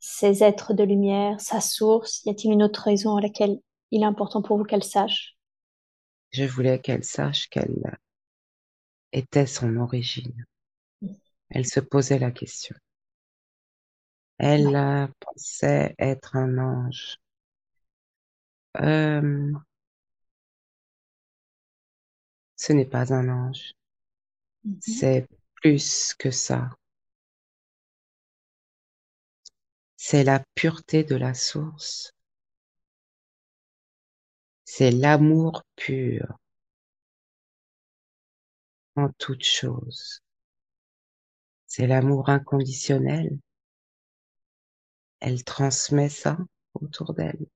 ces êtres de lumière, sa source? Y a-t-il une autre raison à laquelle il est important pour vous qu'elle sache? Je voulais qu'elle sache quelle était son origine. Elle se posait la question. Elle Ouais. pensait être un ange. Euh, ce n'est pas un ange. Mhm. C'est plus que ça. C'est la pureté de la source. C'est l'amour pur en toute chose. C'est l'amour inconditionnel. Elle transmet ça autour d'elle.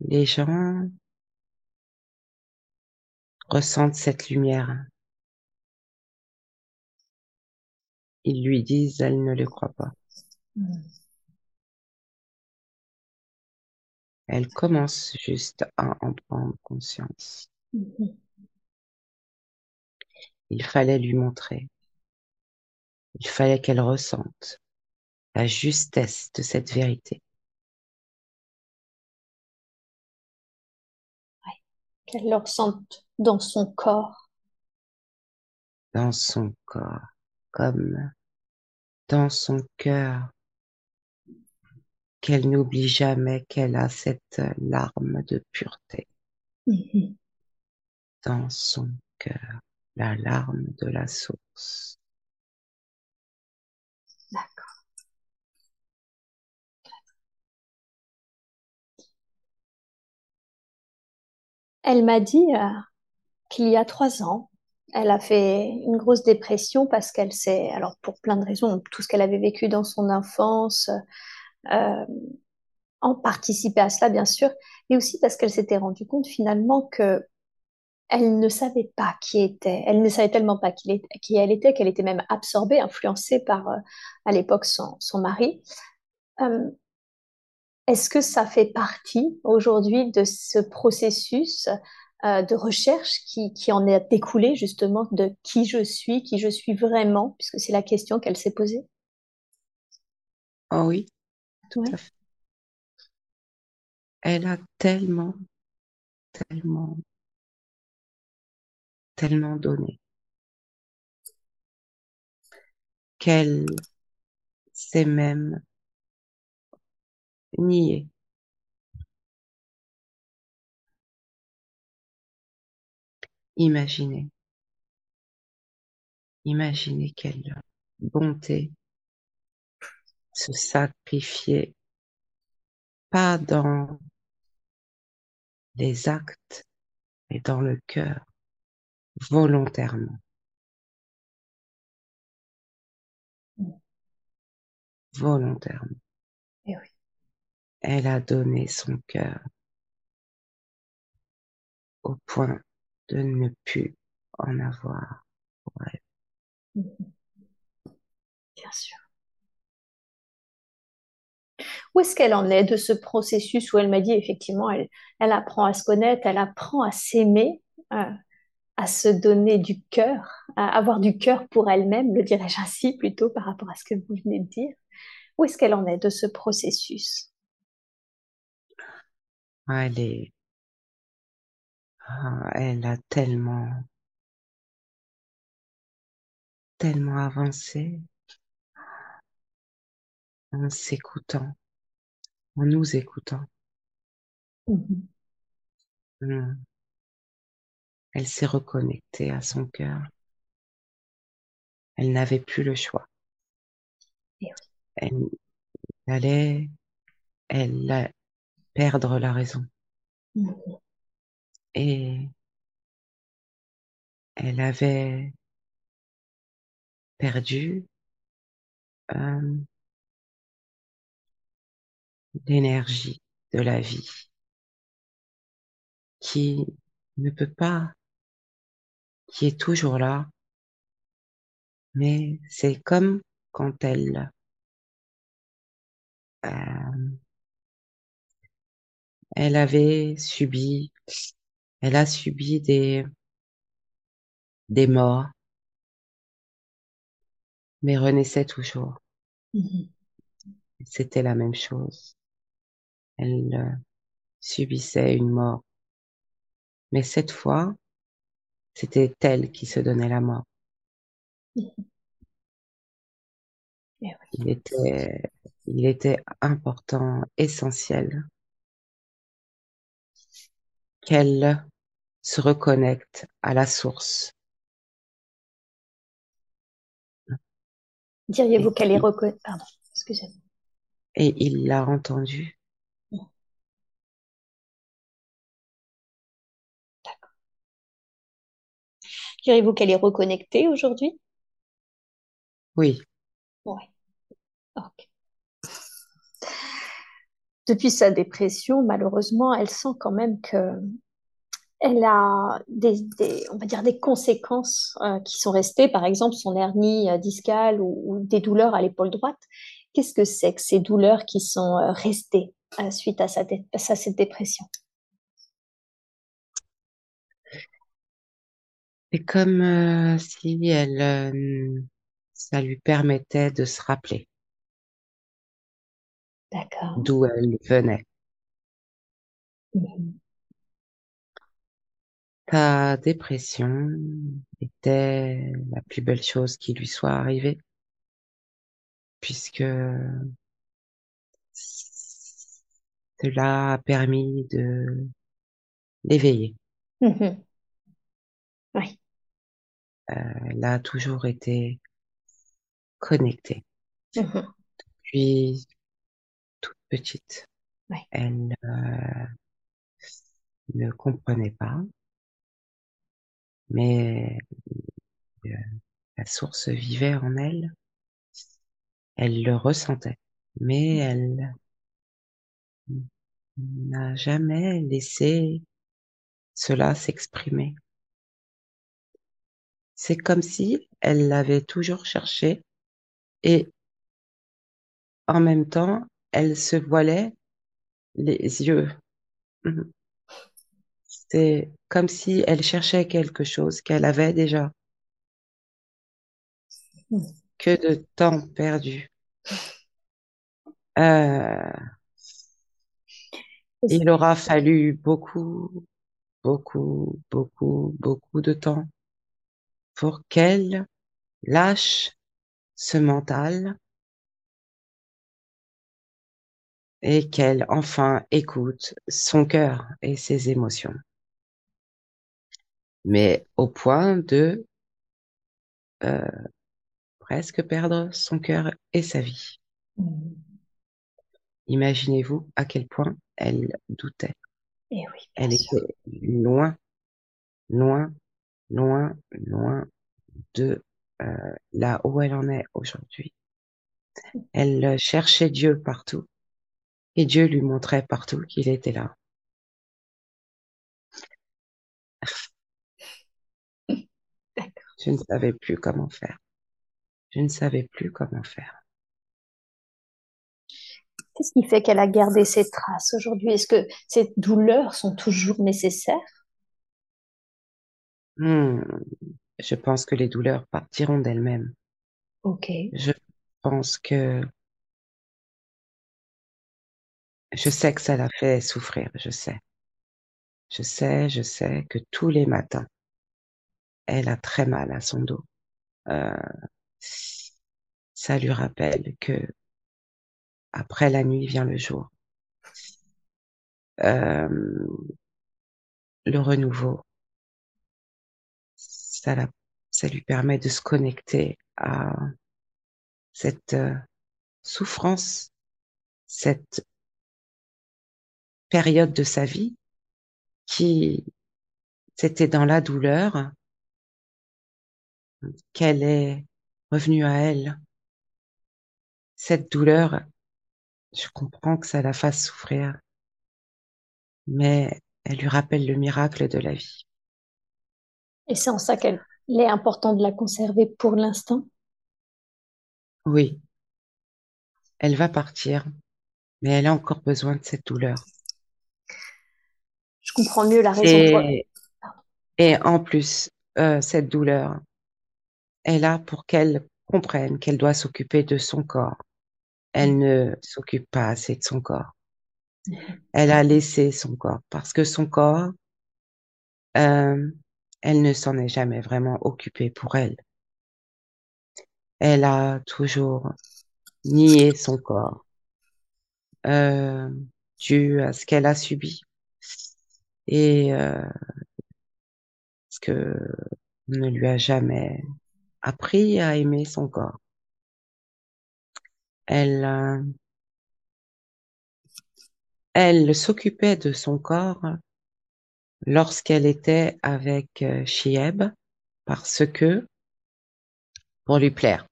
Les gens ressentent cette lumière. Ils lui disent, elle ne le croit pas. Mhm. Elle commence juste à en prendre conscience. Il fallait lui montrer. Il fallait qu'elle ressente la justesse de cette vérité. Qu'elle le ressente dans son corps. dans son corps, comme dans son cœur, qu'elle n'oublie jamais qu'elle a cette larme de pureté Mhm. dans son cœur, la larme de la source. D'accord. Elle m'a dit euh, qu'il y a trois ans, elle a fait une grosse dépression parce qu'elle s'est, alors pour plein de raisons, tout ce qu'elle avait vécu dans son enfance, euh, en participait à cela bien sûr, mais aussi parce qu'elle s'était rendue compte finalement que elle ne savait pas qui était, elle ne savait tellement pas qui, qui elle était qu'elle était même absorbée, influencée par euh, à l'époque son, son mari. Euh, Est-ce que ça fait partie aujourd'hui de ce processus euh, de recherche qui, qui en est découlé justement de qui je suis, qui je suis vraiment, puisque c'est la question qu'elle s'est posée? Oh oui, Ouais. Elle a tellement, tellement, tellement donné qu'elle s'est même niée. Imaginez, imaginez quelle bonté se sacrifier, pas dans les actes, mais dans le cœur, volontairement. Volontairement. Et oui. Elle a donné son cœur au point de ne plus en avoir pour elle. Mhm. Bien sûr. Où est-ce qu'elle en est de ce processus où elle m'a dit effectivement, elle, elle apprend à se connaître, elle apprend à s'aimer, à, à se donner du cœur, à avoir du cœur pour elle-même, le dirais-je ainsi plutôt par rapport à ce que vous venez de dire. Où est-ce qu'elle en est de ce processus? Elle est, ah, elle a tellement, tellement avancé en s'écoutant, en nous écoutant. Mhm. Mm. Elle s'est reconnectée à son cœur. Elle n'avait plus le choix. Et oui. Elle allait, elle allait perdre la raison. Mhm. Et elle avait perdu euh, l'énergie de la vie qui ne peut pas, qui est toujours là, mais c'est comme quand elle euh, elle avait subi, elle a subi des des morts, mais renaissait toujours. Mhm. C'était la même chose. Elle euh, subissait une mort. Mais cette fois, c'était elle qui se donnait la mort. Oui. Il était, il était important, essentiel qu'elle se reconnecte à la source. Diriez-vous Et, qu'elle est reconnue Pardon, excusez-moi. et il l'a entendu. Diriez-vous qu'elle est reconnectée aujourd'hui? Oui, Oui. Ok. Depuis sa dépression, malheureusement, elle sent quand même que elle a des, des- on va dire des conséquences euh, qui sont restées, par exemple son hernie euh, discale ou, ou des douleurs à l'épaule droite. Qu'est-ce que c'est que ces douleurs qui sont euh, restées suite à, sa à cette dépression? C'est comme euh, si elle, euh, ça lui permettait de se rappeler D'accord. d'où elle venait. Mhm. Ta dépression était la plus belle chose qui lui soit arrivée, puisque cela a permis de l'éveiller. Mhm. Elle a toujours été connectée. Mhm. Puis, toute petite, Oui. elle euh, ne comprenait pas, mais euh, la source vivait en elle. Elle le ressentait, mais elle n'a jamais laissé cela s'exprimer. C'est comme si elle l'avait toujours cherché et en même temps, elle se voilait les yeux. Mhm. C'est comme si elle cherchait quelque chose qu'elle avait déjà. Que de temps perdu. Euh, il aura fallu beaucoup, beaucoup, beaucoup, beaucoup de temps pour qu'elle lâche ce mental et qu'elle enfin écoute son cœur et ses émotions. Mais au point de euh, presque perdre son cœur et sa vie. Mm. Imaginez-vous à quel point elle doutait. Et oui, bien Elle sûr. était loin, loin, loin, loin de euh, là où elle en est aujourd'hui. Elle euh, cherchait Dieu partout et Dieu lui montrait partout qu'il était là. Je ne savais plus comment faire. Je ne savais plus comment faire. Qu'est-ce qui fait qu'elle a gardé ces traces aujourd'hui? Est-ce que ces douleurs sont toujours nécessaires? Hmm, Je pense que les douleurs partiront d'elles-mêmes. Ok. Je pense que je sais que ça la fait souffrir, je sais. Je sais, je sais que tous les matins, elle a très mal à son dos. Euh, ça lui rappelle que après la nuit vient le jour. Euh, le renouveau, ça, lui permet de se connecter à cette euh, souffrance, cette période de sa vie qui c'était dans la douleur qu'elle est revenue à elle. Cette douleur, je comprends que ça la fasse souffrir, mais elle lui rappelle le miracle de la vie. Et c'est en ça qu'elle il est important de la conserver pour l'instant. Oui, elle va partir, mais elle a encore besoin de cette douleur. Je comprends mieux la raison pour... Et en plus, euh, cette douleur est là pour qu'elle comprenne qu'elle doit s'occuper de son corps. Elle ne s'occupe pas assez de son corps. Elle a laissé son corps parce que son corps, euh, elle ne s'en est jamais vraiment occupée pour elle. Elle a toujours nié son corps euh, dû à ce qu'elle a subi et euh, ce que ne lui a jamais appris à aimer son corps. Elle, euh, elle s'occupait de son corps lorsqu'elle était avec euh, Chieb parce que pour lui plaire,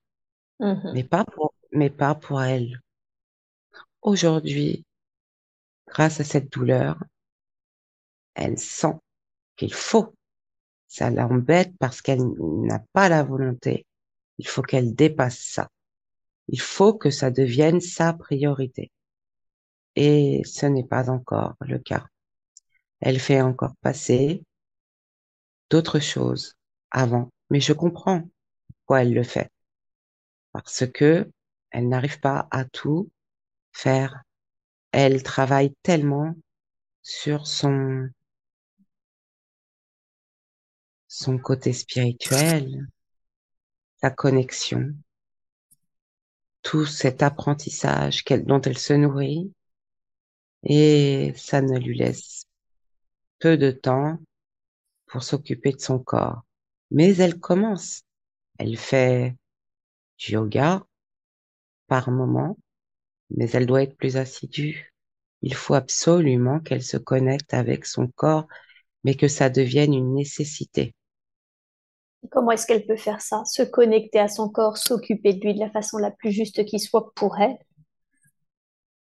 Mhm. mais pas pour, mais pas pour elle. Aujourd'hui, grâce à cette douleur, elle sent qu'il faut. Ça l'embête parce qu'elle n'a pas la volonté. Il faut qu'elle dépasse ça. Il faut que ça devienne sa priorité. Et ce n'est pas encore le cas. Elle fait encore passer d'autres choses avant, mais je comprends pourquoi elle le fait. Parce que elle n'arrive pas à tout faire. Elle travaille tellement sur son son côté spirituel, sa connexion, tout cet apprentissage dont elle se nourrit, et ça ne lui laisse peu de temps pour s'occuper de son corps. Mais elle commence. Elle fait du yoga par moment, mais elle doit être plus assidue. Il faut absolument qu'elle se connecte avec son corps, mais que ça devienne une nécessité. Comment est-ce qu'elle peut faire ça? Se connecter à son corps, s'occuper de lui de la façon la plus juste qui soit pour elle?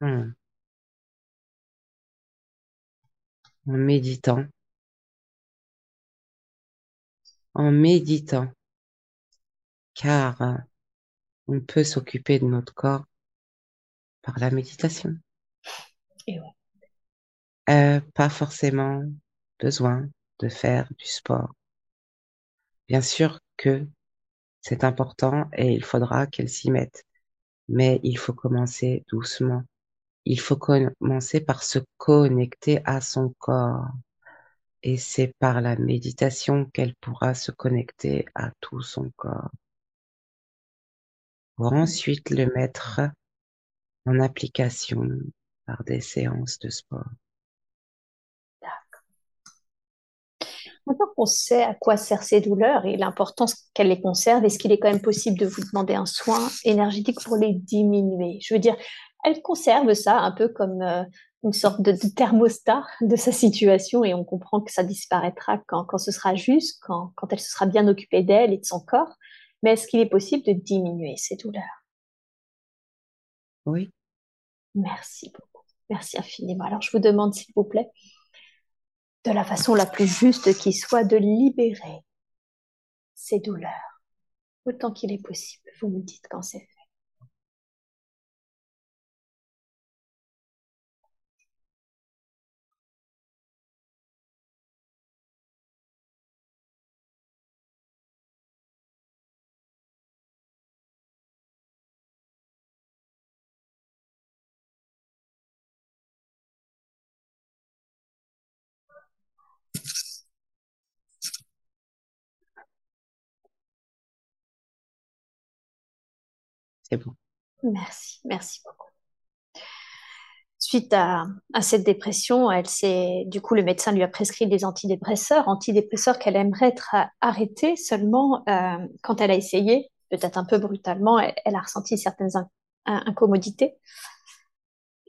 Hmm. En méditant, en méditant, car euh, on peut s'occuper de notre corps par la méditation. Et ouais. Euh, pas forcément besoin de faire du sport. Bien sûr que c'est important et il faudra qu'elle s'y mette, mais il faut commencer doucement. Il faut commencer par se connecter à son corps. Et c'est par la méditation qu'elle pourra se connecter à tout son corps. Pour ensuite le mettre en application par des séances de sport. Maintenant qu'on sait à quoi servent ces douleurs et l'importance qu'elles les conservent, est-ce qu'il est quand même possible de vous demander un soin énergétique pour les diminuer? Je veux dire, elle conserve ça un peu comme euh, une sorte de, thermostat de sa situation et on comprend que ça disparaîtra quand, quand ce sera juste, quand, quand elle se sera bien occupée d'elle et de son corps. Mais est-ce qu'il est possible de diminuer ces douleurs? Oui. Merci beaucoup. Merci infiniment. Alors je vous demande, s'il vous plaît, de la façon la plus juste qui soit, de libérer ces douleurs autant qu'il est possible. Vous me dites quand c'est fait. C'est bon. Merci, merci beaucoup. Suite à, cette dépression, elle s'est, du coup, le médecin lui a prescrit des antidépresseurs, antidépresseurs qu'elle aimerait être arrêtés seulement euh, quand elle a essayé, peut-être un peu brutalement, elle, a ressenti certaines incommodités.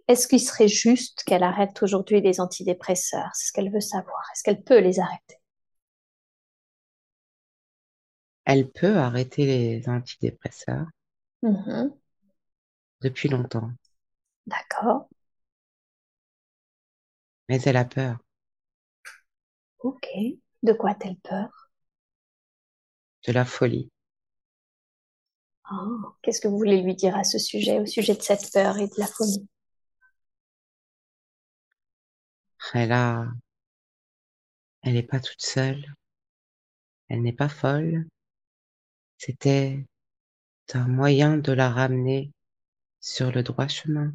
Est-ce qu'il serait juste qu'elle arrête aujourd'hui les antidépresseurs? C'est ce qu'elle veut savoir. Est-ce qu'elle peut les arrêter? Elle peut arrêter les antidépresseurs. Mhm. Depuis longtemps. D'accord. Mais elle a peur. Ok. De quoi a-t-elle peur? De la folie. Oh, Qu'est-ce que vous voulez lui dire à ce sujet, au sujet de cette peur et de la folie? Elle a... Elle n'est pas toute seule. Elle n'est pas folle. C'était un moyen de la ramener sur le droit chemin.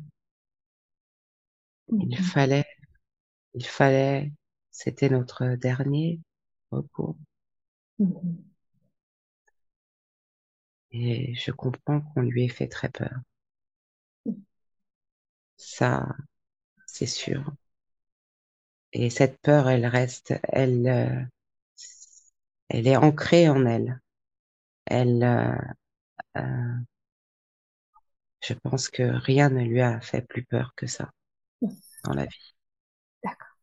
Il fallait, il fallait, c'était notre dernier recours. Mhm. Et je comprends qu'on lui ait fait très peur. Ça, c'est sûr. Et cette peur, elle reste, elle, euh, elle est ancrée en elle. Elle, euh, euh, je pense que rien ne lui a fait plus peur que ça dans la vie. D'accord.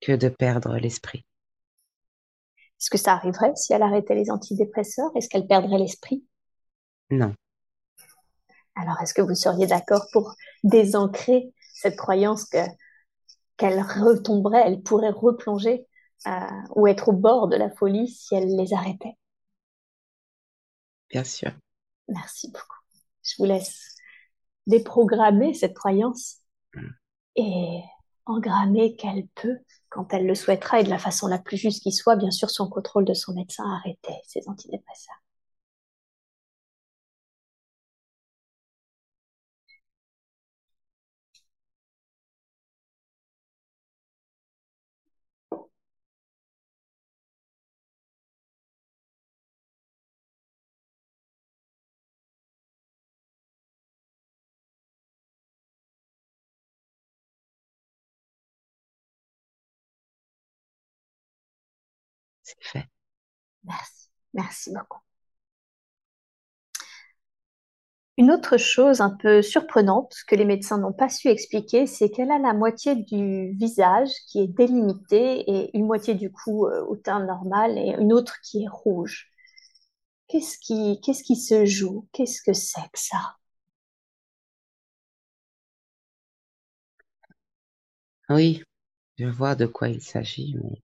Que de perdre l'esprit. Est-ce que ça arriverait si elle arrêtait les antidépresseurs? Est-ce qu'elle perdrait l'esprit? Non. Alors, est-ce que vous seriez d'accord pour désancrer cette croyance que qu'elle retomberait, elle pourrait replonger euh, ou être au bord de la folie si elle les arrêtait? Bien sûr. Merci beaucoup. Je vous laisse déprogrammer cette croyance Mm. et engrammer qu'elle peut, quand elle le souhaitera et de la façon la plus juste qui soit, bien sûr, son contrôle de son médecin, arrêter ces antidépresseurs. C'est fait. Merci. Merci beaucoup. Une autre chose un peu surprenante que les médecins n'ont pas su expliquer, c'est qu'elle a la moitié du visage qui est délimitée et une moitié du cou euh, au teint normal et une autre qui est rouge. Qu'est-ce qui, qu'est-ce qui se joue? Qu'est-ce que c'est que ça? Oui, je vois de quoi il s'agit, mais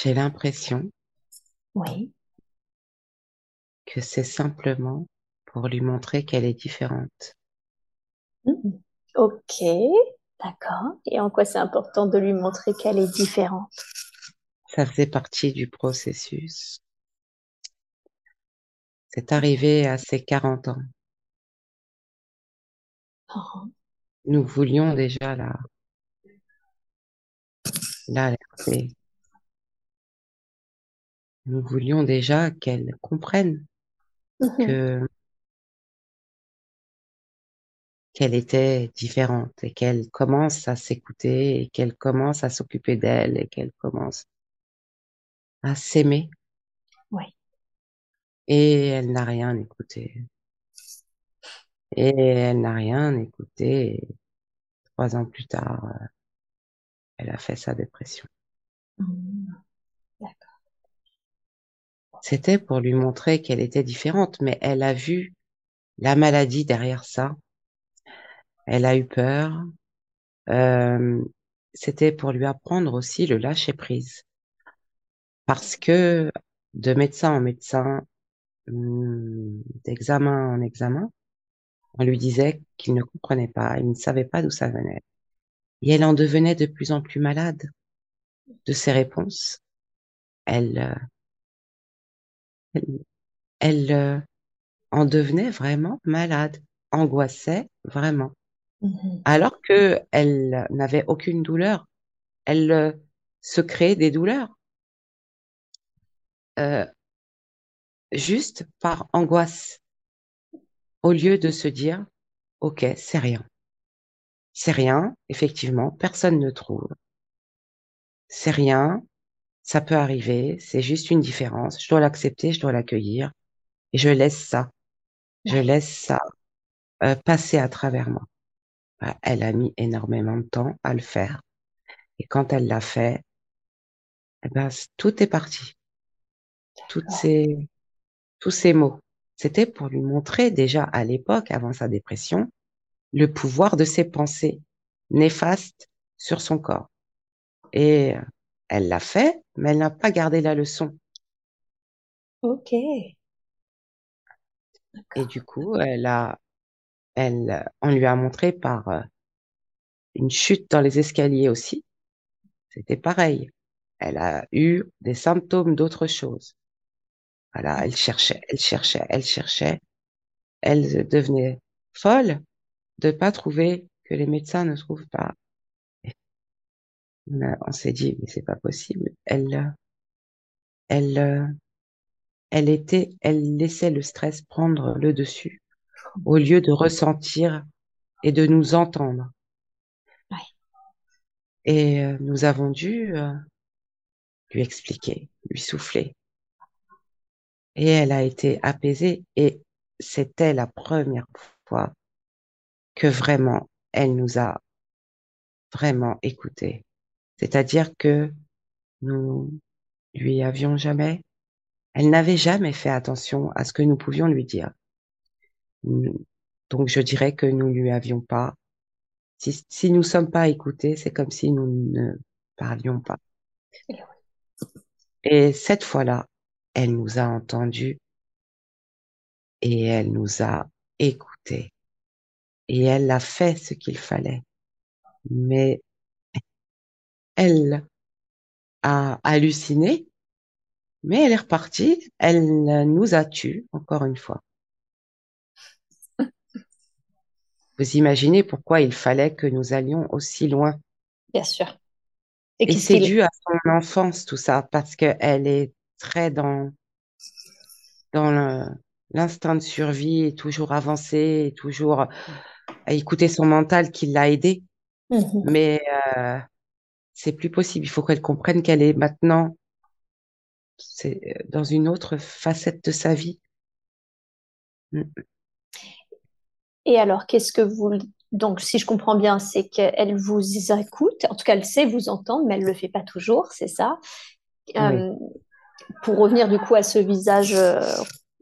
j'ai l'impression Oui. que c'est simplement pour lui montrer qu'elle est différente. Mhm. Ok, d'accord. Et en quoi c'est important de lui montrer qu'elle est différente? Ça faisait partie du processus. C'est arrivé à ses 40 ans. Oh, Nous voulions déjà la, l'alerter. Nous voulions déjà qu'elle comprenne mhm. que qu'elle était différente et qu'elle commence à s'écouter et qu'elle commence à s'occuper d'elle et qu'elle commence à s'aimer. Oui. Et elle n'a rien écouté. Et elle n'a rien écouté. Et trois ans plus tard, elle a fait sa dépression. Mmh. C'était pour lui montrer qu'elle était différente, mais elle a vu la maladie derrière ça. Elle a eu peur. Euh, c'était pour lui apprendre aussi le lâcher prise. Parce que de médecin en médecin, hmm, d'examen en examen, on lui disait qu'il ne comprenait pas, il ne savait pas d'où ça venait. Et elle en devenait de plus en plus malade de ses réponses. Elle, elle, euh, en devenait vraiment malade, angoissait vraiment. Mhm. Alors que elle n'avait aucune douleur, elle euh, se créait des douleurs. Euh, juste par angoisse, au lieu de se dire, OK, c'est rien. C'est rien, effectivement, personne ne trouve. C'est rien, ça peut arriver, c'est juste une différence. Je dois l'accepter, je dois l'accueillir, et je laisse ça. Je laisse ça euh, passer à travers moi. Bah, elle a mis énormément de temps à le faire. Et quand elle l'a fait, eh ben, tout est parti. Toutes D'accord. ces, tous ces mots. C'était pour lui montrer déjà à l'époque, avant sa dépression, le pouvoir de ses pensées néfastes sur son corps. Et euh, elle l'a fait, mais elle n'a pas gardé la leçon. Ok. Et du coup, elle a, elle, on lui a montré par euh, une chute dans les escaliers aussi. C'était pareil. Elle a eu des symptômes d'autre chose. Voilà, elle cherchait, elle cherchait, elle cherchait. Elle devenait folle de pas trouver que les médecins ne trouvent pas. Et On, a- on s'est dit, mais c'est pas possible. Elle, euh, elle, euh, elle était, elle laissait le stress prendre le dessus au lieu de ressentir et de nous entendre. Ouais. Et euh, nous avons dû euh, lui expliquer, lui souffler. Et elle a été apaisée et c'était la première fois que vraiment elle nous a vraiment écoutés. C'est-à-dire que nous lui avions jamais, elle n'avait jamais fait attention à ce que nous pouvions lui dire. Donc je dirais que nous lui avions pas, si, si nous sommes pas écoutés, c'est comme si nous ne parlions pas. Et cette fois-là, elle nous a entendus et elle nous a écoutés. Et elle a fait ce qu'il fallait. Mais elle a halluciné, mais elle est repartie. Elle nous a tués, encore une fois. Vous imaginez pourquoi il fallait que nous allions aussi loin. Bien sûr. Et c'est dû à son enfance, tout ça, parce qu'elle est très dans, dans l'instinct de survie, et toujours avancée, et toujours à écouter son mental qui l'a aidée. Mhm. Mais euh, c'est plus possible. Il faut qu'elle comprenne qu'elle est maintenant c'est euh, dans une autre facette de sa vie. Mm. Et alors, qu'est-ce que vous... Donc, si je comprends bien, c'est qu'elle vous écoute. En tout cas, elle sait vous entendre, mais elle le fait pas toujours, c'est ça? Oui. Euh, pour revenir du coup à ce visage euh,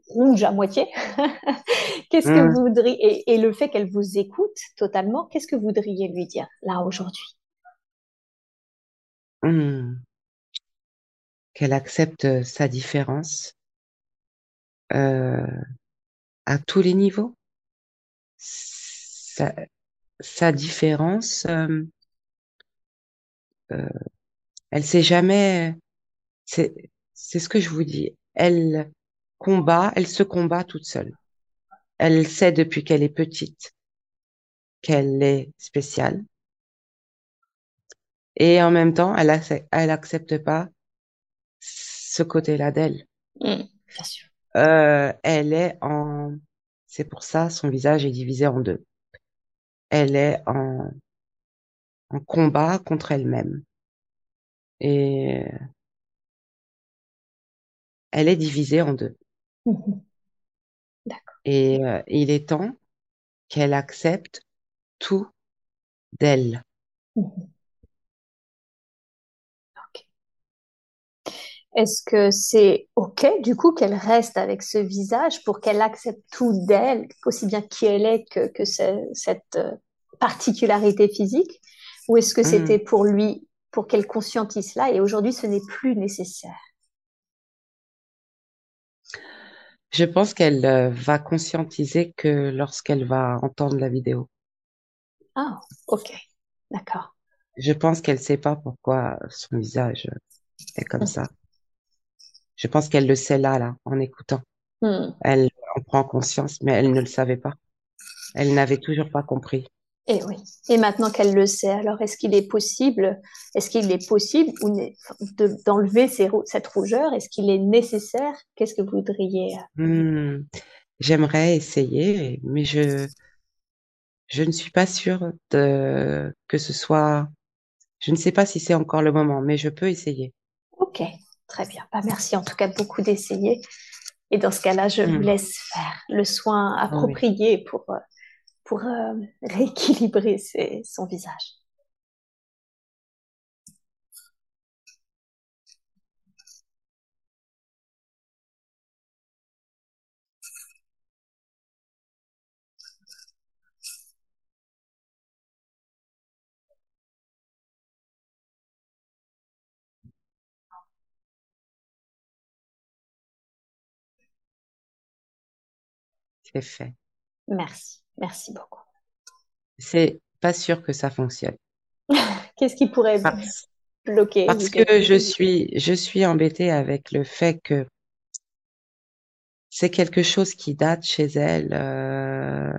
rouge à moitié, qu'est-ce que Mm. vous voudriez... Et, et le fait qu'elle vous écoute totalement, qu'est-ce que vous voudriez lui dire là aujourd'hui? Mm. Qu'elle accepte sa différence euh, à tous les niveaux. Sa, différence, euh, euh, elle sait jamais. C'est ce que je vous dis. Elle combat, elle se combat toute seule. Elle sait depuis qu'elle est petite qu'elle est spéciale. Et en même temps, elle, accepte, elle accepte pas ce côté-là d'elle. Mm, Bien sûr. Euh, elle est en, c'est pour ça son visage est divisé en deux. elle est en, en combat contre elle-même. Et elle est divisée en deux. Mhm. D'accord. Et euh, il est temps qu'elle accepte tout d'elle. Est-ce que c'est OK, du coup, qu'elle reste avec ce visage pour qu'elle accepte tout d'elle, aussi bien qui elle est que, que ce- cette euh, particularité physique? Ou est-ce que Hmm. c'était pour lui, pour qu'elle conscientise cela et aujourd'hui ce n'est plus nécessaire? Je pense qu'elle euh, va conscientiser que lorsqu'elle va entendre la vidéo. Ah, OK, d'accord. Je pense qu'elle sait pas pourquoi son visage est comme Mhm. ça. Je pense qu'elle le sait là, là, en écoutant. Hmm. Elle en prend conscience, mais elle ne le savait pas. Elle n'avait toujours pas compris. Et oui. Et maintenant qu'elle le sait, alors est-ce qu'il est possible, est-ce qu'il est possible ou né- de- d'enlever cette rougeur? Est-ce qu'il est nécessaire? Qu'est-ce que vous voudriez? Hmm. J'aimerais essayer, mais je, je ne suis pas sûre de, que ce soit, je ne sais pas si c'est encore le moment, mais je peux essayer. Ok, très bien. Bah, merci en tout cas beaucoup d'essayer. Et dans ce cas-là, je vous Hmm. laisse faire le soin Ah oui, approprié pour, euh, pour euh, rééquilibrer ses- son visage. C'est fait. Merci, merci beaucoup. C'est pas sûr que ça fonctionne. Qu'est-ce qui pourrait Parce, bloquer parce que je suis, je suis embêtée avec le fait que c'est quelque chose qui date chez elle, euh,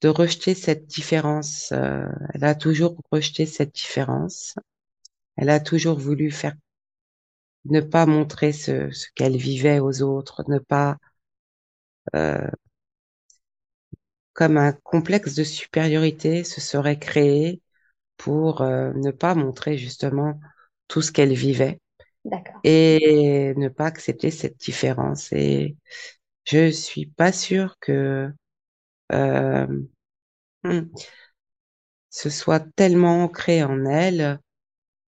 de rejeter cette différence. euh, elle a toujours rejeté cette différence. Elle a toujours voulu faire, ne pas montrer ce, ce qu'elle vivait aux autres, ne pas, comme un complexe de supériorité se serait créé pour euh, ne pas montrer justement tout ce qu'elle vivait et ne pas accepter cette différence. Et je suis pas sûre que euh, hmm, ce soit tellement ancré en elle.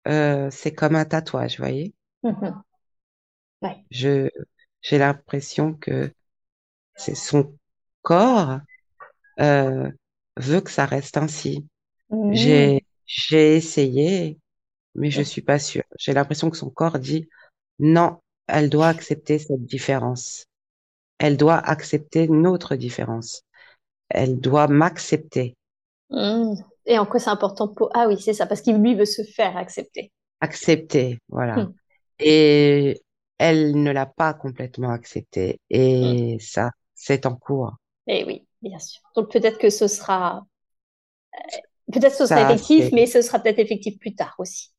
Euh, c'est comme un tatouage, vous voyez? Mhm. Ouais. Je j'ai l'impression que c'est son corps euh, veut que ça reste ainsi. Mhm. J'ai j'ai essayé, mais je suis pas sûre. J'ai l'impression que son corps dit non, elle doit accepter cette différence. Elle doit accepter notre différence. Elle doit m'accepter. Mhm. Et en quoi c'est important pour... Ah oui, c'est ça, parce qu'il lui veut se faire accepter. Accepter, voilà. Mhm. Et elle ne l'a pas complètement accepté. Et ça, c'est en cours. Et oui, bien sûr. Donc peut-être que ce sera... Peut-être que ce sera Ça, effectif, mais ce sera peut-être effectif plus tard aussi.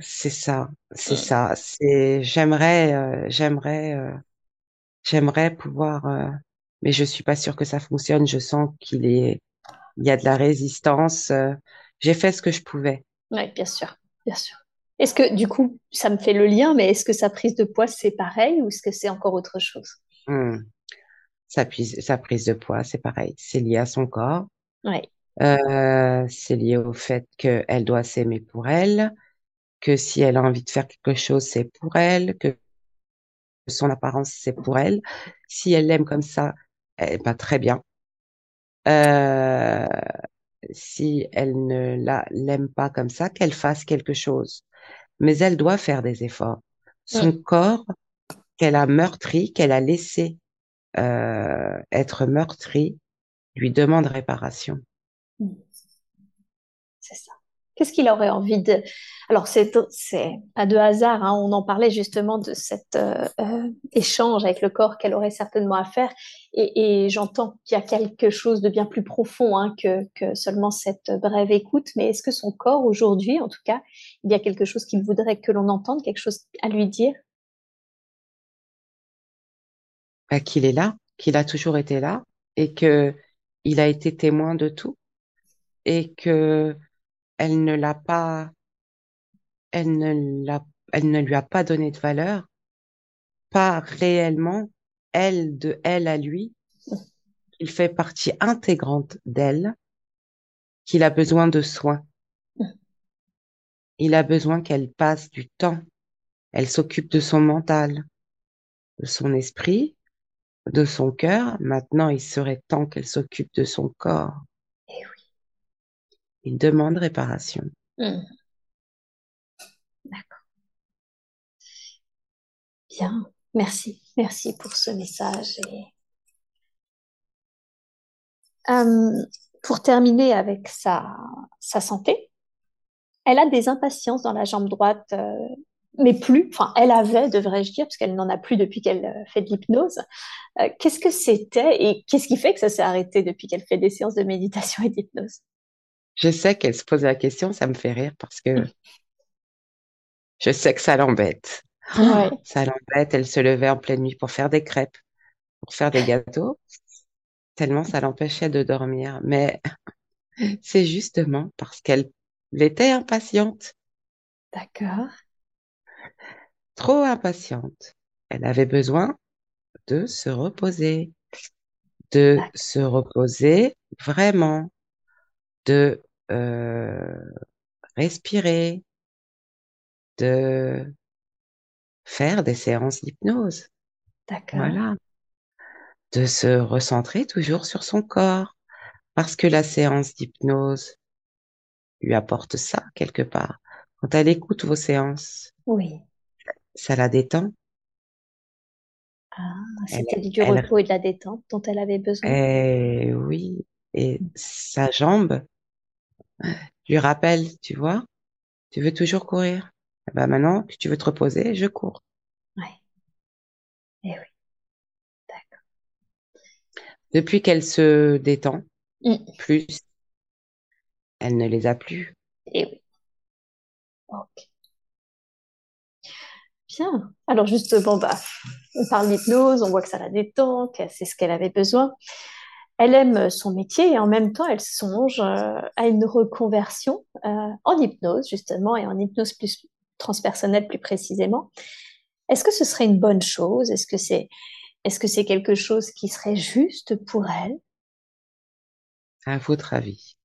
c'est ça, c'est Mhm. ça. C'est j'aimerais euh, j'aimerais euh, j'aimerais pouvoir euh, mais je suis pas sûre que ça fonctionne. Je sens qu'il est il y a de la résistance. euh. J'ai fait ce que je pouvais. Oui, bien sûr, bien sûr. Est-ce que, du coup, ça me fait le lien, mais est-ce que sa prise de poids, c'est pareil ou est-ce que c'est encore autre chose? Hmm. Sa prise sa prise de poids, c'est pareil. C'est lié à son corps. Oui. Euh, c'est lié au fait qu'elle doit s'aimer pour elle, que si elle a envie de faire quelque chose, c'est pour elle, que son apparence, c'est pour elle. Si elle l'aime comme ça, eh ben, très bien. Euh, si elle ne la, l'aime pas comme ça, qu'elle fasse quelque chose. Mais elle doit faire des efforts. Son corps, qu'elle a meurtri, qu'elle a laissé euh, être meurtri, lui demande réparation. Mm. C'est ça. Qu'est-ce qu'il aurait envie de... Alors, c'est, c'est pas de hasard, hein, on en parlait justement de cet euh, euh, échange avec le corps qu'elle aurait certainement à faire. Et, j'entends qu'il y a quelque chose de bien plus profond hein, que seulement cette brève écoute. Mais est-ce que son corps, aujourd'hui, en tout cas, il y a quelque chose qu'il voudrait que l'on entende, quelque chose à lui dire? Euh, qu'il est là, qu'il a toujours été là et que il a été témoin de tout. et que elle ne l'a pas, elle ne l'a, elle ne lui a pas donné de valeur, pas réellement, elle de elle à lui, il fait partie intégrante d'elle, qu'il a besoin de soins. Il a besoin qu'elle passe du temps. Elle s'occupe de son mental, de son esprit, de son cœur. Maintenant, il serait temps qu'elle s'occupe de son corps. Eh oui. Il demande réparation. Hmm. D'accord. Bien. Merci. Merci pour ce message. Et... Euh, pour terminer avec sa, sa santé, elle a des impatiences dans la jambe droite, euh, mais plus, enfin, elle avait, devrais-je dire, parce qu'elle n'en a plus depuis qu'elle euh, fait de l'hypnose. Euh, qu'est-ce que c'était et qu'est-ce qui fait que ça s'est arrêté depuis qu'elle fait des séances de méditation et d'hypnose? Je sais qu'elle se pose la question, ça me fait rire parce que je sais que ça l'embête. Ouais. Ça l'embête, elle se levait en pleine nuit pour faire des crêpes, pour faire des gâteaux, tellement ça l'empêchait de dormir. Mais c'est justement parce qu'elle était impatiente, D'accord. Trop impatiente. Elle avait besoin de se reposer, de se reposer vraiment, de euh, respirer, de faire des séances d'hypnose. D'accord. Voilà. De se recentrer toujours sur son corps. Parce que la séance d'hypnose lui apporte ça quelque part. Quand elle écoute vos séances, Oui. Ça la détend. Ah, c'était du elle, repos et de la détente dont elle avait besoin. eh oui. Et sa jambe lui rappelle, tu vois, tu veux toujours courir. Eh ben maintenant que tu veux te reposer, je cours. Ouais. Eh oui. D'accord. Depuis qu'elle se détend Mm. plus, elle ne les a plus. Eh oui. Ok. Bien. Alors justement, bah, on parle d'hypnose, on voit que ça la détend, que c'est ce qu'elle avait besoin. Elle aime son métier et en même temps, elle songe euh, à une reconversion euh, en hypnose, justement, et en hypnose plus transpersonnelle plus précisément. Est-ce que ce serait une bonne chose? Est-ce que c'est est-ce que c'est quelque chose qui serait juste pour elle? À votre avis,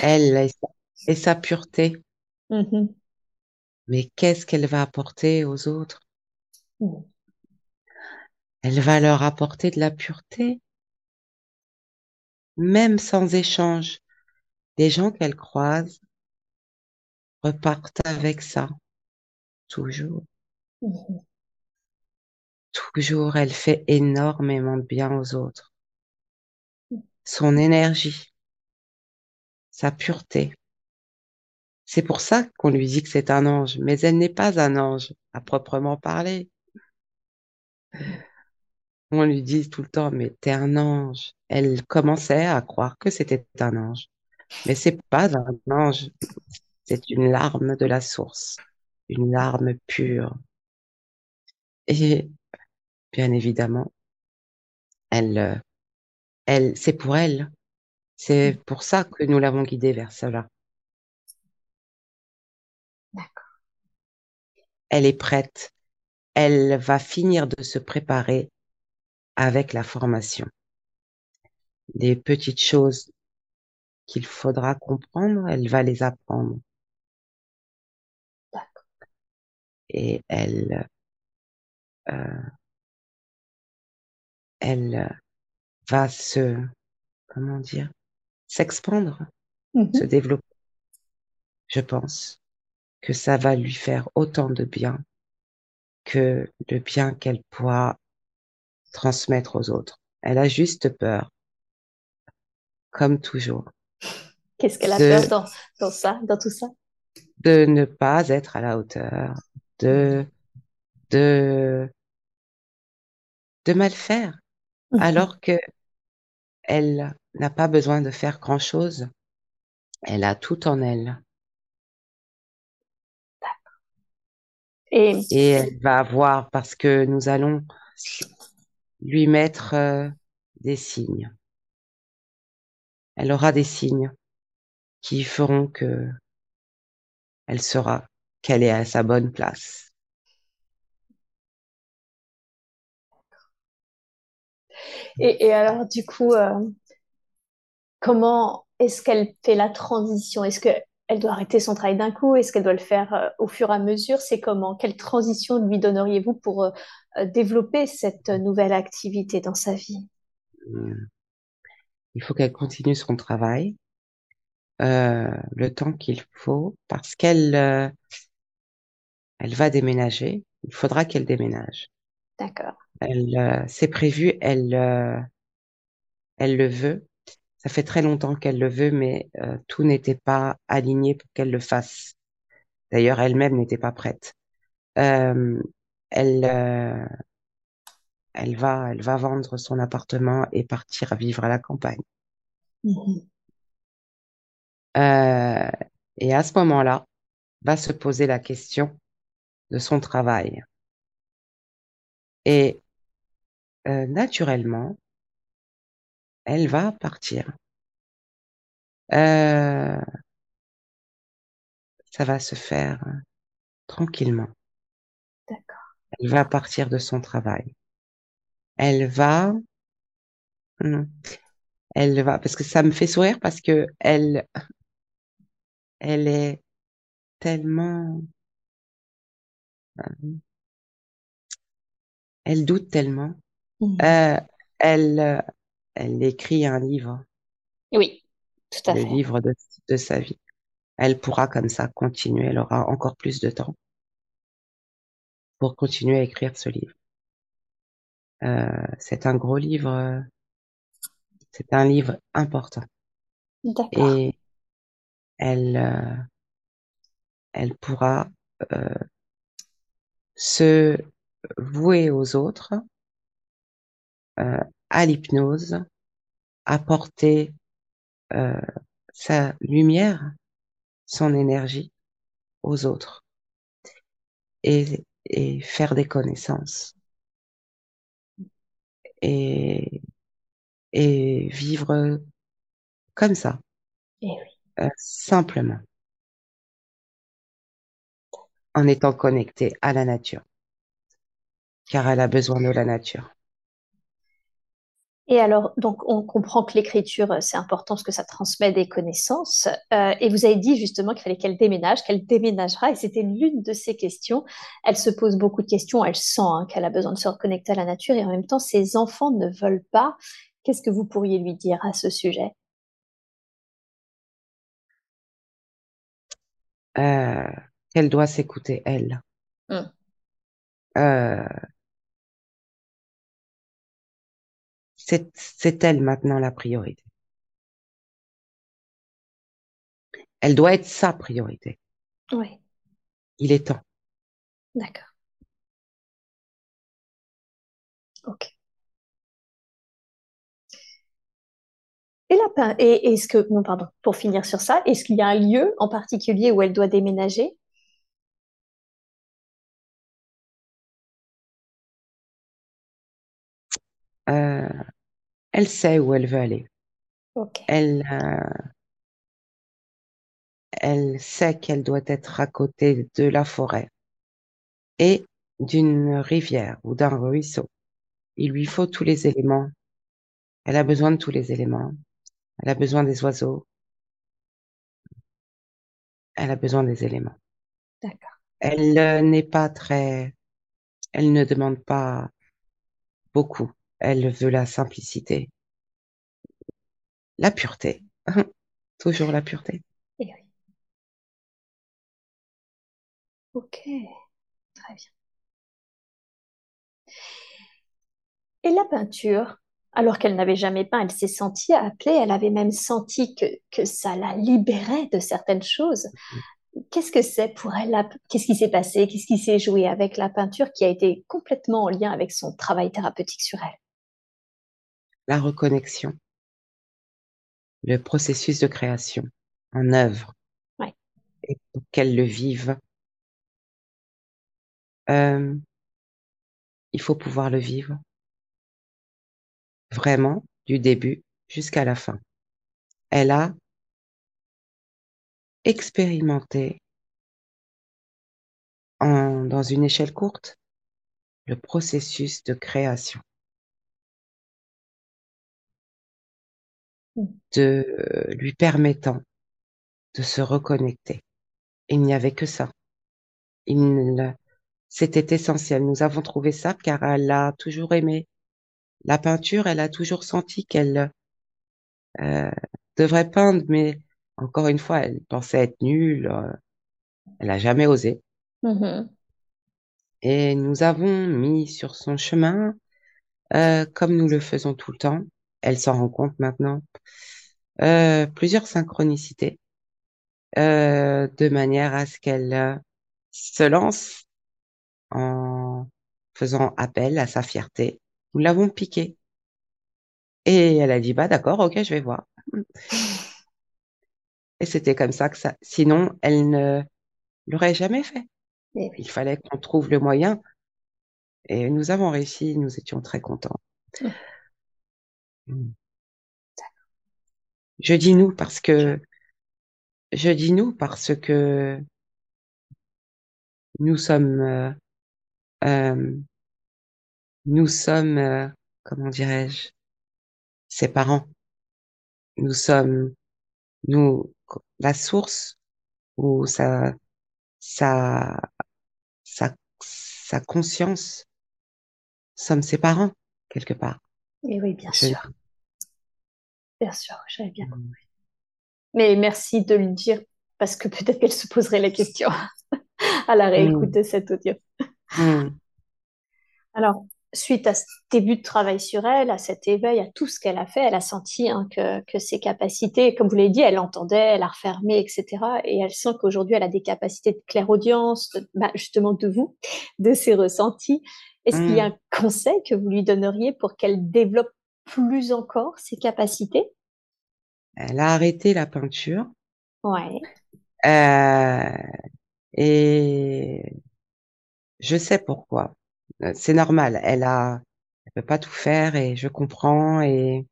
elle et sa, et sa pureté, Mhm. Mais qu'est-ce qu'elle va apporter aux autres? Mhm. Elle va leur apporter de la pureté, même sans échange. Les gens qu'elle croise repartent avec ça, toujours. Mhm. Toujours, elle fait énormément de bien aux autres. Son énergie, sa pureté. C'est pour ça qu'on lui dit que c'est un ange, mais elle n'est pas un ange à proprement parler. On lui dit tout le temps, mais t'es un ange. Elle commençait à croire que c'était un ange, mais c'est pas un ange. C'est une larme de la source, une larme pure. Et bien évidemment, elle, euh, elle, c'est pour elle. C'est pour ça que nous l'avons guidée vers cela. Elle est prête. Elle va finir de se préparer avec la formation. Des petites choses qu'il faudra comprendre, elle va les apprendre. Et elle, euh, elle va se, comment dire, s'expandre, se développer. Je pense que ça va lui faire autant de bien que le bien qu'elle pourra transmettre aux autres. Elle a juste peur, comme toujours, Qu'est-ce qu'elle a peur dans, dans ça, dans tout ça? De ne pas être à la hauteur, de, de, de mal faire, Mhm. alors que elle n'a pas besoin de faire grand-chose. Elle a tout en elle. Et Et elle va avoir, parce que nous allons lui mettre euh, des signes. Elle aura des signes qui feront que elle saura qu'elle est à sa bonne place. Et, alors, du coup, euh, comment est-ce qu'elle fait la transition? Est-ce qu'elle doit arrêter son travail d'un coup Est-ce qu'elle doit le faire euh, au fur et à mesure? C'est comment? Quelle transition lui donneriez-vous pour euh, développer cette nouvelle activité dans sa vie? Hmm. Il faut qu'elle continue son travail le temps qu'il faut parce qu'elle elle va déménager. Il faudra qu'elle déménage. D'accord. Elle, euh, c'est prévu, elle, euh, elle le veut. Ça fait très longtemps qu'elle le veut, mais euh, tout n'était pas aligné pour qu'elle le fasse. D'ailleurs, elle-même n'était pas prête. elle, elle va, elle va vendre son appartement et partir vivre à la campagne. Mm-hmm. et à ce moment-là, va se poser la question de son travail. Et euh, naturellement, elle va partir. Euh, ça va se faire tranquillement. D'accord. Elle va partir de son travail. Elle va, elle va, parce que ça me fait sourire parce que elle, elle est tellement, elle doute tellement Mhm. Euh, elle, elle écrit un livre. Oui, tout à le fait. livre de, de sa vie. Elle pourra comme ça continuer. Elle aura encore plus de temps pour continuer à écrire ce livre. Euh, c'est un gros livre. C'est un livre important. D'accord. Et elle, euh, elle pourra euh, se vouer aux autres euh, à l'hypnose, apporter euh, sa lumière, son énergie aux autres et, et faire des connaissances et, et vivre comme ça, et eh oui. euh, simplement, en étant connecté à la nature, car elle a besoin de la nature. Et alors, donc, on comprend que l'écriture, euh, c'est important parce que ça transmet des connaissances. Euh, et vous avez dit justement qu'il fallait qu'elle déménage, qu'elle déménagera. Et c'était l'une de ces questions. Elle se pose beaucoup de questions. Elle sent hein, qu'elle a besoin de se reconnecter à la nature. Et en même temps, ses enfants ne veulent pas. Qu'est-ce que vous pourriez lui dire à ce sujet? Euh, Qu'elle doit s'écouter, elle. Hum. Euh, c'est elle maintenant la priorité. Elle doit être sa priorité. Oui. Il est temps. D'accord. Ok. Et la et est-ce que non pardon pour finir sur ça est-ce qu'il y a un lieu en particulier où elle doit déménager? Euh, elle sait où elle veut aller. Elle, euh, elle sait qu'elle doit être à côté de la forêt et d'une rivière ou d'un ruisseau. Il lui faut tous les éléments. Elle a besoin de tous les éléments. Elle a besoin des oiseaux. Elle a besoin des éléments. D'accord. Elle euh, n'est pas très, elle ne demande pas beaucoup. Elle veut la simplicité, la pureté, toujours la pureté. Eh oui. Ok, très bien. Et la peinture, alors qu'elle n'avait jamais peint, elle s'est sentie appelée, elle avait même senti que, que ça la libérait de certaines choses. Qu'est-ce que c'est pour elle Qu'est-ce qui s'est passé? Qu'est-ce qui s'est joué avec la peinture qui a été complètement en lien avec son travail thérapeutique sur elle? La reconnexion, le processus de création en œuvre, et pour qu'elle le vive. Euh, il faut pouvoir le vivre vraiment du début jusqu'à la fin. Elle a expérimenter en, dans une échelle courte le processus de création. De lui permettant de se reconnecter. Il n'y avait que ça. Il, c'était essentiel. Nous avons trouvé ça car elle a toujours aimé la peinture. Elle a toujours senti qu'elle euh, devrait peindre, mais encore une fois, elle pensait être nulle. Euh, elle n'a jamais osé. Mm-hmm. Et nous avons mis sur son chemin, euh, comme nous le faisons tout le temps, elle s'en rend compte maintenant, euh, plusieurs synchronicités, euh, de manière à ce qu'elle euh, se lance en faisant appel à sa fierté. Nous l'avons piquée. Et elle a dit, bah d'accord, ok, je vais voir. Et c'était comme ça que ça. Sinon, elle ne l'aurait jamais fait. Eh Il fallait qu'on trouve le moyen. Et nous avons réussi, nous étions très contents. Mm. Je dis nous parce que je dis nous parce que nous sommes euh, euh, nous sommes euh, comment dirais-je ses parents. Nous sommes nous la source où sa sa sa sa conscience sommes ses parents quelque part. Et oui, bien sûr. Bien sûr, j'avais bien compris. Mais merci de le dire parce que peut-être qu'elle se poserait la question à la réécoute de cet audio. Mm. Alors, suite à ce début de travail sur elle, à cet éveil, à tout ce qu'elle a fait, elle a senti hein, que, que ses capacités, comme vous l'avez dit, elle entendait, elle a refermé, etc. Et elle sent qu'aujourd'hui, elle a des capacités de clairaudience, de- bah, justement de vous, de ses ressentis. Est-ce qu'il y a un conseil que vous lui donneriez pour qu'elle développe plus encore ses capacités? Elle a arrêté la peinture. Ouais. Euh, et je sais pourquoi. Euh, C'est normal. Elle a, elle peut pas tout faire et je comprends et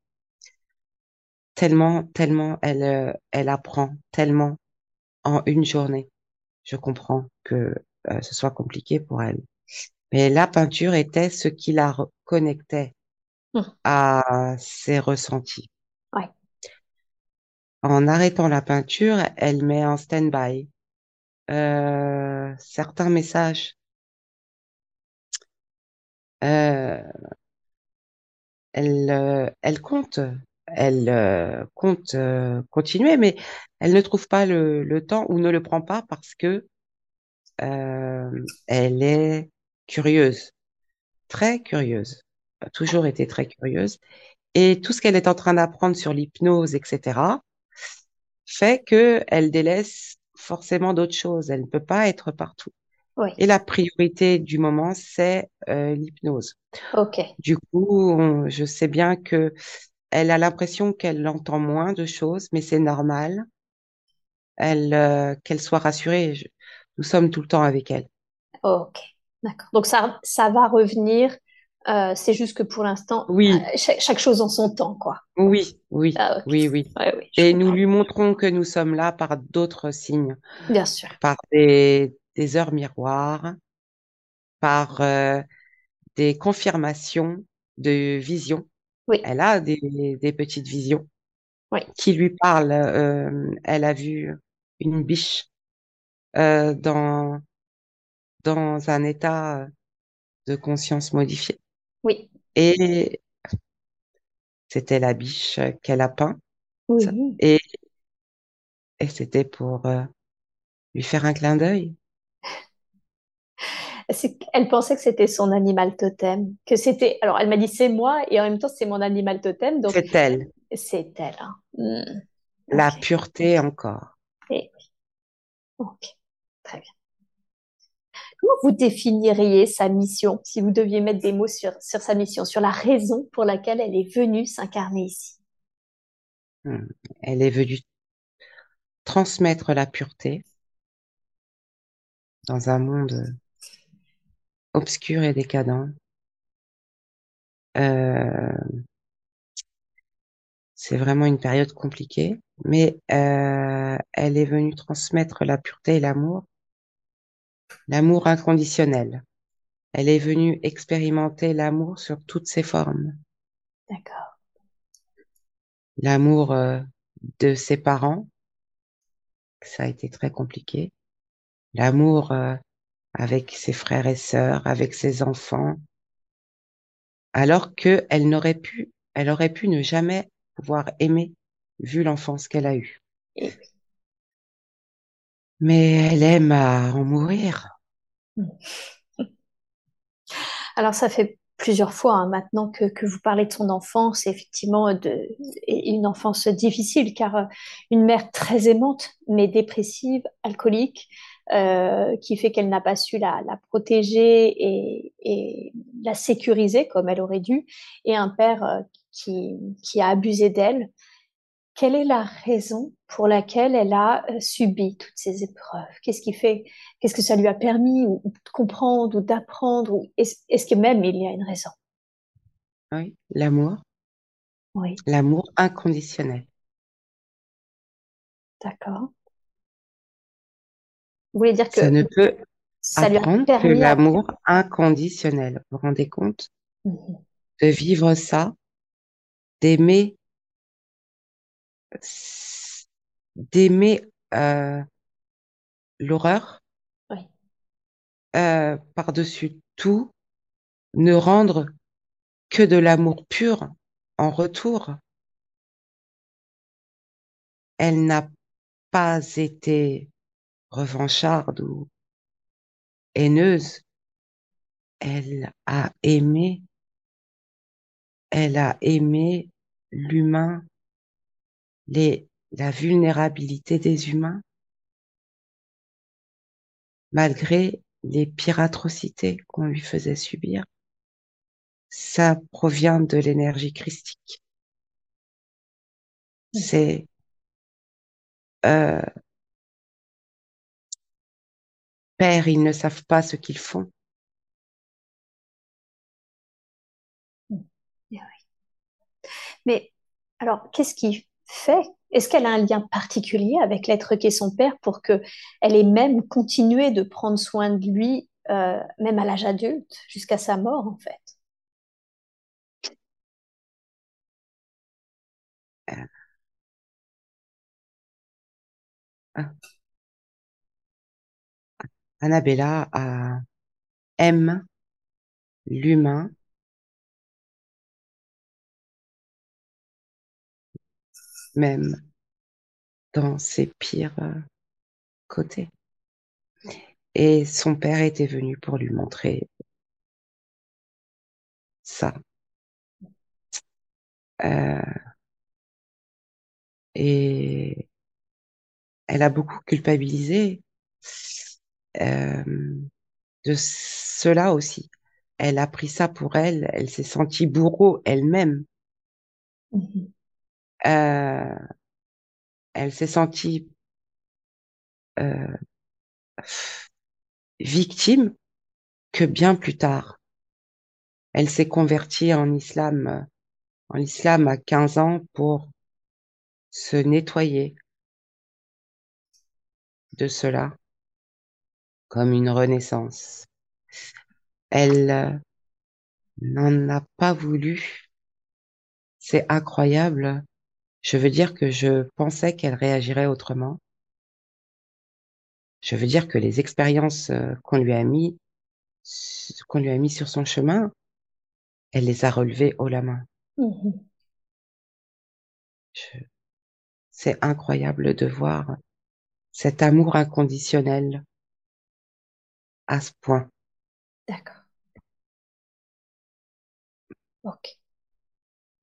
tellement, tellement elle, euh, elle apprend tellement en une journée. Je comprends que euh, ce soit compliqué pour elle. Mais la peinture était ce qui la reconnectait Hmm. à ses ressentis. Ouais. En arrêtant la peinture, elle met en stand-by euh, certains messages. Euh, elle, euh, elle compte, elle compte continuer, mais elle ne trouve pas le, le temps ou ne le prend pas parce que elle est curieuse, très curieuse, a toujours été très curieuse. Et tout ce qu'elle est en train d'apprendre sur l'hypnose, etc., fait que elle délaisse forcément d'autres choses. Elle ne peut pas être partout. Oui. Et la priorité du moment, c'est euh, l'hypnose. Ok. Du coup, on- je sais bien que elle a l'impression qu'elle entend moins de choses, mais c'est normal. Elle, euh, qu'elle soit rassurée. Je- nous sommes tout le temps avec elle. Ok. D'accord. Donc ça, ça va revenir. Euh, c'est juste que pour l'instant, Oui, euh, chaque, chaque chose en son temps, quoi. oui, oui, Ah, oui, oui. Ouais, oui, je Et nous lui montrons que nous sommes là par d'autres signes, Bien sûr. par des, des heures miroirs, par euh, des confirmations de visions. Oui. Elle a des, des petites visions Oui. qui lui parlent. Euh, elle a vu une biche euh, dans dans un état de conscience modifié. Oui. Et c'était la biche qu'elle a peint. Oui. Et, et c'était pour euh, lui faire un clin d'œil. Elle pensait que c'était son animal totem, que c'était. Alors, elle m'a dit c'est moi et en même temps c'est mon animal totem, donc C'est elle, c'est elle. hein. Hmm. la pureté encore. Ok. Très bien. Comment vous définiriez sa mission, si vous deviez mettre des mots sur, sa mission, sur la raison pour laquelle elle est venue s'incarner ici? Elle est venue transmettre la pureté dans un monde obscur et décadent. Euh, c'est vraiment une période compliquée, mais euh, elle est venue transmettre la pureté et l'amour, l'amour inconditionnel. Elle est venue expérimenter l'amour sur toutes ses formes. D'accord. L'amour euh, de ses parents, ça a été très compliqué. L'amour euh, avec ses frères et sœurs, avec ses enfants, alors que elle n'aurait pu, elle aurait pu ne jamais pouvoir aimer vu l'enfance qu'elle a eue. Mais elle aime à en mourir. Alors ça fait plusieurs fois hein, maintenant que, vous parlez de son enfance, effectivement une enfance difficile, car euh, une mère très aimante, mais dépressive, alcoolique, euh, qui fait qu'elle n'a pas su la, protéger et, la sécuriser comme elle aurait dû, et un père euh, qui a abusé d'elle. Quelle est la raison pour laquelle elle a euh, subi toutes ces épreuves? Qu'est-ce qui fait Qu'est-ce que ça lui a permis ou, de comprendre ou d'apprendre Est-ce est que même il y a une raison? Oui, l'amour. Oui. L'amour inconditionnel. D'accord. Vous voulez dire que ça ne peut ça lui a que permis à- l'amour inconditionnel. Vous vous rendez compte? Mhm. de vivre ça, d'aimer, d'aimer euh, l'horreur Oui. euh, par-dessus tout, ne rendre que de l'amour pur en retour. Elle n'a pas été revancharde ou haineuse. Elle a aimé, elle a aimé l'humain, les, la vulnérabilité des humains, malgré les pires atrocités qu'on lui faisait subir. Ça provient de l'énergie christique. C'est euh, Père, ils ne savent pas ce qu'ils font. Mais alors, qu'est-ce qui Est-ce qu'elle a un lien particulier avec l'être qu'est son père pour que elle ait même continué de prendre soin de lui, euh, même à l'âge adulte, jusqu'à sa mort, en fait? Ah. Annabella a, aime l'humain même dans ses pires euh, côtés. Et son père était venu pour lui montrer ça. Euh, et elle a beaucoup culpabilisé euh, de cela aussi. Elle a pris ça pour elle, elle s'est sentie bourreau elle-même. Mhm. Euh, elle s'est sentie euh, victime que bien plus tard. Elle s'est convertie en islam, en islam à 15 ans pour se nettoyer de cela comme une renaissance. Elle euh, n'en a pas voulu. C'est incroyable. Je veux dire que je pensais qu'elle réagirait autrement. Je veux dire que les expériences euh, qu'on lui a mis, qu'on lui a mis sur son chemin, elle les a relevées haut la main. Mhm. Je- C'est incroyable de voir cet amour inconditionnel à ce point. D'accord. Ok.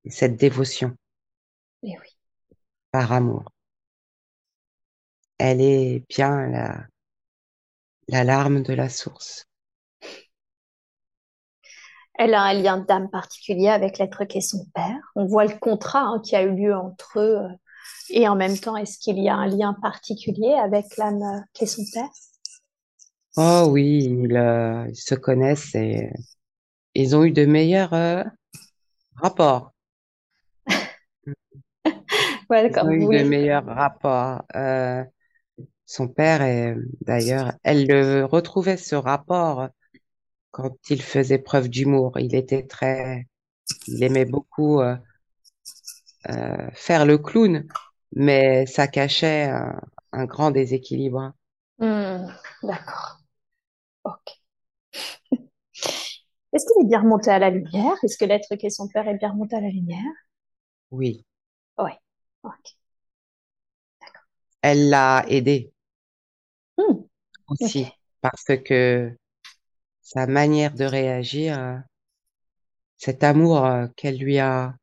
Et cette dévotion Mais oui. Par amour. Elle est bien la, la larme de la source. Elle a un lien d'âme particulier avec l'être qu'est son père. On voit le contrat hein, qui a eu lieu entre eux. euh, Et en même temps, est-ce qu'il y a un lien particulier avec l'âme euh, qu'est son père? Oh oui, ils, euh, ils se connaissent et ils ont eu de meilleurs euh, rapports. Ouais, Ils d'accord. ont Vous eu de voulez. meilleurs rapports. Euh, son père, est, d'ailleurs, elle le retrouvait ce rapport quand il faisait preuve d'humour. Il était très, il aimait beaucoup euh, euh, faire le clown, mais ça cachait un, un grand déséquilibre. Hmm, d'accord. Ok. Est-ce qu'il est bien remonté à la lumière? Est-ce que l'être qu'est son père est bien remonté à la lumière? Oui, Elle l'a aidé Hmm, aussi parce que sa manière de réagir, euh, cet amour euh, qu'elle lui a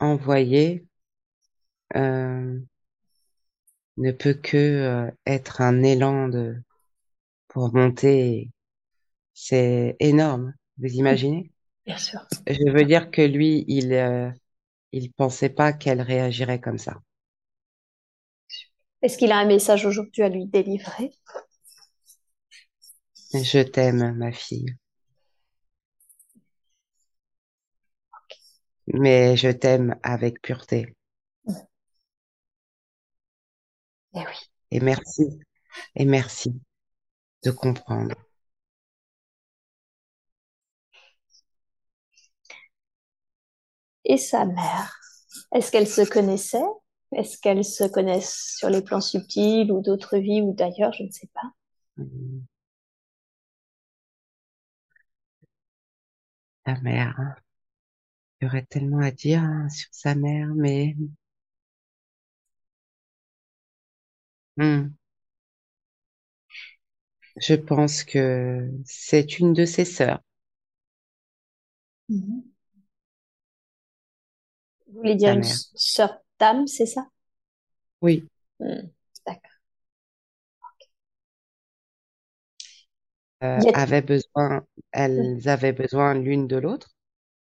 envoyé, euh, ne peut que euh, être un élan de pour monter. C'est énorme. Vous imaginez? Bien sûr. Je veux dire que lui, il euh, il pensait pas qu'elle réagirait comme ça. Est-ce qu'il a un message aujourd'hui à lui délivrer? Je t'aime, ma fille, mais je t'aime avec pureté. Eh oui. Et merci, et merci de comprendre. Et sa mère? Est-ce qu'elles se connaissaient? Est-ce qu'elles se connaissent sur les plans subtils ou d'autres vies ou d'ailleurs? Je ne sais pas. Ta mère, hein. Il y aurait tellement à dire hein, sur sa mère, mais hum, je pense que c'est une de ses sœurs, Mhm. Vous voulez dire une sœur d'âme, c'est ça? Oui, Hmm, D'accord. euh, Y a- avaient besoin, elles avaient besoin l'une de l'autre.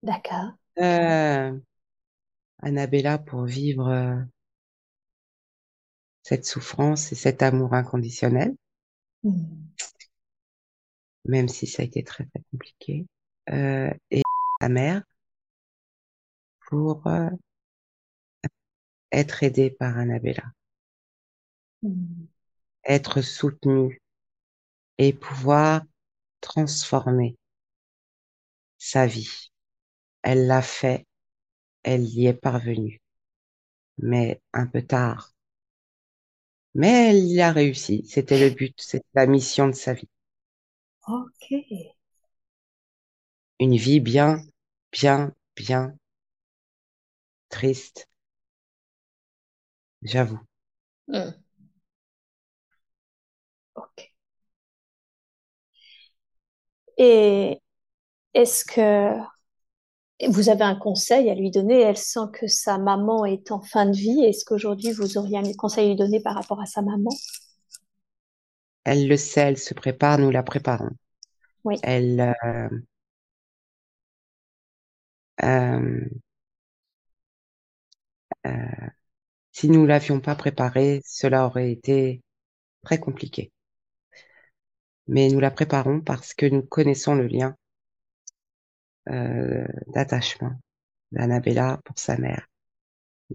D'accord. Euh, Annabella pour vivre euh, cette souffrance et cet amour inconditionnel, Hmm. même si ça a été très très compliqué, euh, et sa mère pour euh, être aidée par Annabella, Hmm. être soutenue et pouvoir transformer sa vie. Elle l'a fait, elle y est parvenue, mais un peu tard. Mais elle y a réussi. C'était le but, c'était la mission de sa vie. Ok. Une vie bien, bien, bien triste, j'avoue. Hmm. Ok. Et est-ce que vous avez un conseil à lui donner? Elle sent que sa maman est en fin de vie. Est-ce qu'aujourd'hui vous auriez un conseil à lui donner par rapport à sa maman? Elle le sait, elle se prépare, nous la préparons. Oui. Elle, euh, euh, si nous l'avions pas préparée, cela aurait été très compliqué. Mais nous la préparons parce que nous connaissons le lien euh, d'attachement d'Annabella pour sa mère.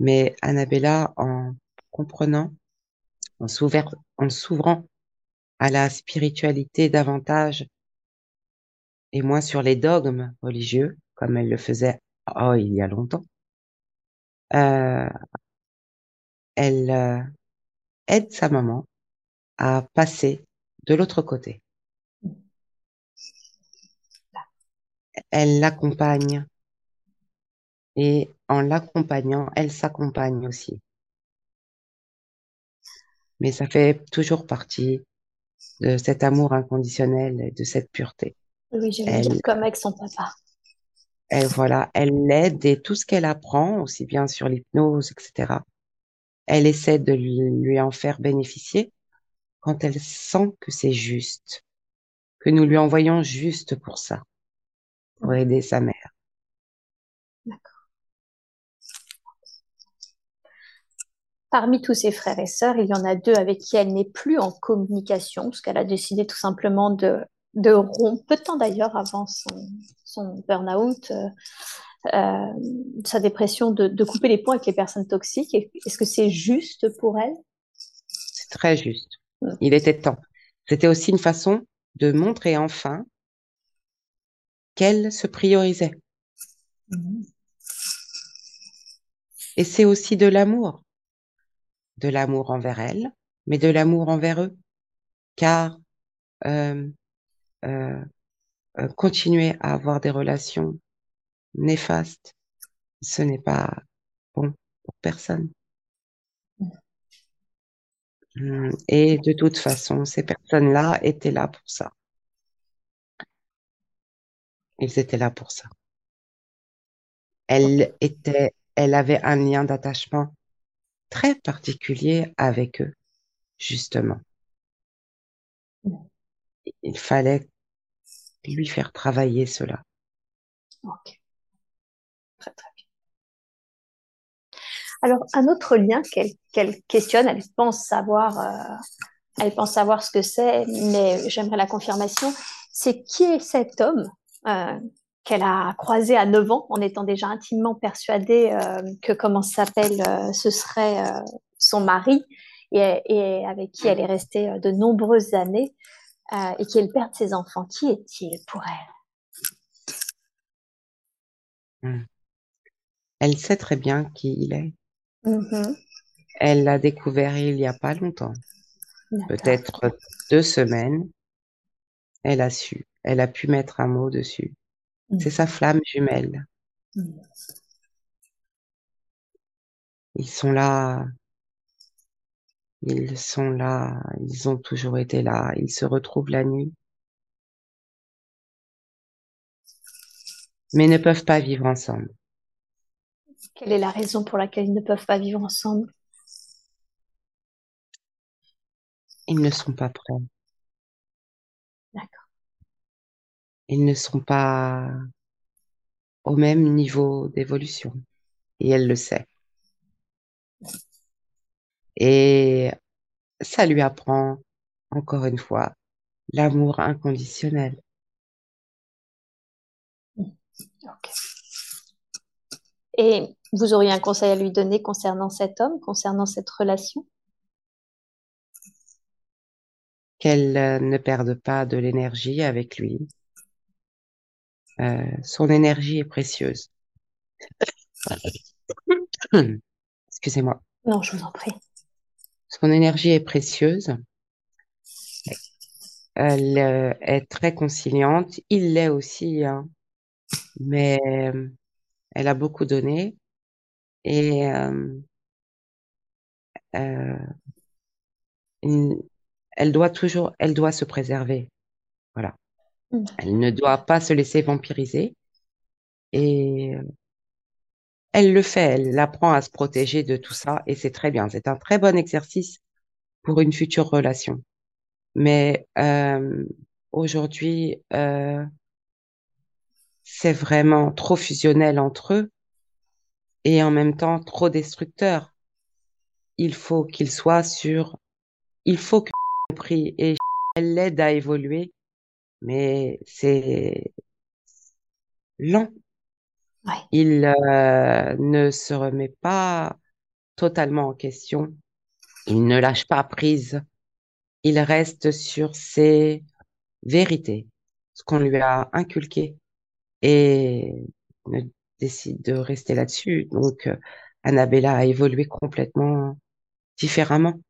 Mais Annabella, en comprenant, en s'ouvrant à la spiritualité davantage et moins sur les dogmes religieux, comme elle le faisait oh, il y a longtemps, euh, elle euh, aide sa maman à passer de l'autre côté. Elle l'accompagne et en l'accompagnant, elle s'accompagne aussi. Mais ça fait toujours partie de cet amour inconditionnel et de cette pureté. Oui, j'allais dire Elle, comme avec son papa. Elle, voilà, elle l'aide et tout ce qu'elle apprend, aussi bien sur l'hypnose, etc., elle essaie de lui, en faire bénéficier quand elle sent que c'est juste, que nous lui envoyons juste pour ça, pour aider sa mère. Parmi tous ses frères et sœurs, il y en a deux avec qui elle n'est plus en communication, parce qu'elle a décidé tout simplement de, rompre, peu de d'ailleurs avant son, son burn-out, euh, sa dépression de, de, couper les ponts avec les personnes toxiques. Est-ce que c'est juste pour elle? C'est très juste. Il était temps. C'était aussi une façon de montrer enfin qu'elle se priorisait. Mm. Et c'est aussi de l'amour. De l'amour envers elle, mais de l'amour envers eux. Car euh, euh, euh, continuer à avoir des relations néfastes, ce n'est pas bon pour personne. Mm. Et de toute façon, ces personnes-là étaient là pour ça. Ils étaient là pour ça. Elle avait un lien d'attachement très particulier avec eux, justement. Il fallait lui faire travailler cela. Ok. Très, très bien. Alors, un autre lien qu'elle questionne, elle pense savoir, euh, elle pense savoir ce que c'est, mais j'aimerais la confirmation, c'est qui est cet homme euh, qu'elle a croisé à 9 ans en étant déjà intimement persuadée euh, que, comment s'appelle, ce serait son mari et, avec qui elle est restée de nombreuses années et qui est le père de ses enfants. Qui est-il pour elle? Hmm. Elle sait très bien qui il est. Mm-hmm. Elle l'a découvert il n'y a pas longtemps. Peut-être deux semaines. Elle a su. Elle a pu mettre un mot dessus. C'est sa flamme jumelle. Ils sont là. Ils sont là. Ils ont toujours été là. Ils se retrouvent la nuit. Mais ne peuvent pas vivre ensemble. Quelle est la raison pour laquelle ils ne peuvent pas vivre ensemble? Ils ne sont pas prêts. D'accord ils ne sont pas au même niveau d'évolution. Et elle le sait. Et ça lui apprend, encore une fois, l'amour inconditionnel. Et vous auriez un conseil à lui donner concernant cet homme, concernant cette relation? Qu'elle ne perde pas de l'énergie avec lui, euh, son énergie est précieuse. Excusez-moi. Non, je vous en prie. Son énergie est précieuse. Elle euh, est très conciliante. Il l'est aussi, hein. mais euh, elle a beaucoup donné et elle doit toujours, elle doit se préserver. Voilà. Mm. Elle ne doit pas se laisser vampiriser. Et elle le fait, elle apprend à se protéger de tout ça et c'est très bien. C'est un très bon exercice pour une future relation. Mais euh, aujourd'hui, euh, c'est vraiment trop fusionnel entre eux et en même temps trop destructeur. Il faut qu'il soit sur, il faut que prie et elle l'aide à évoluer mais c'est lent. Il euh, ne se remet pas totalement en question. Il ne lâche pas prise. Il reste sur ses vérités, ce qu'on lui a inculqué, et ne décide de rester là-dessus. Donc, euh, Annabella a évolué complètement différemment.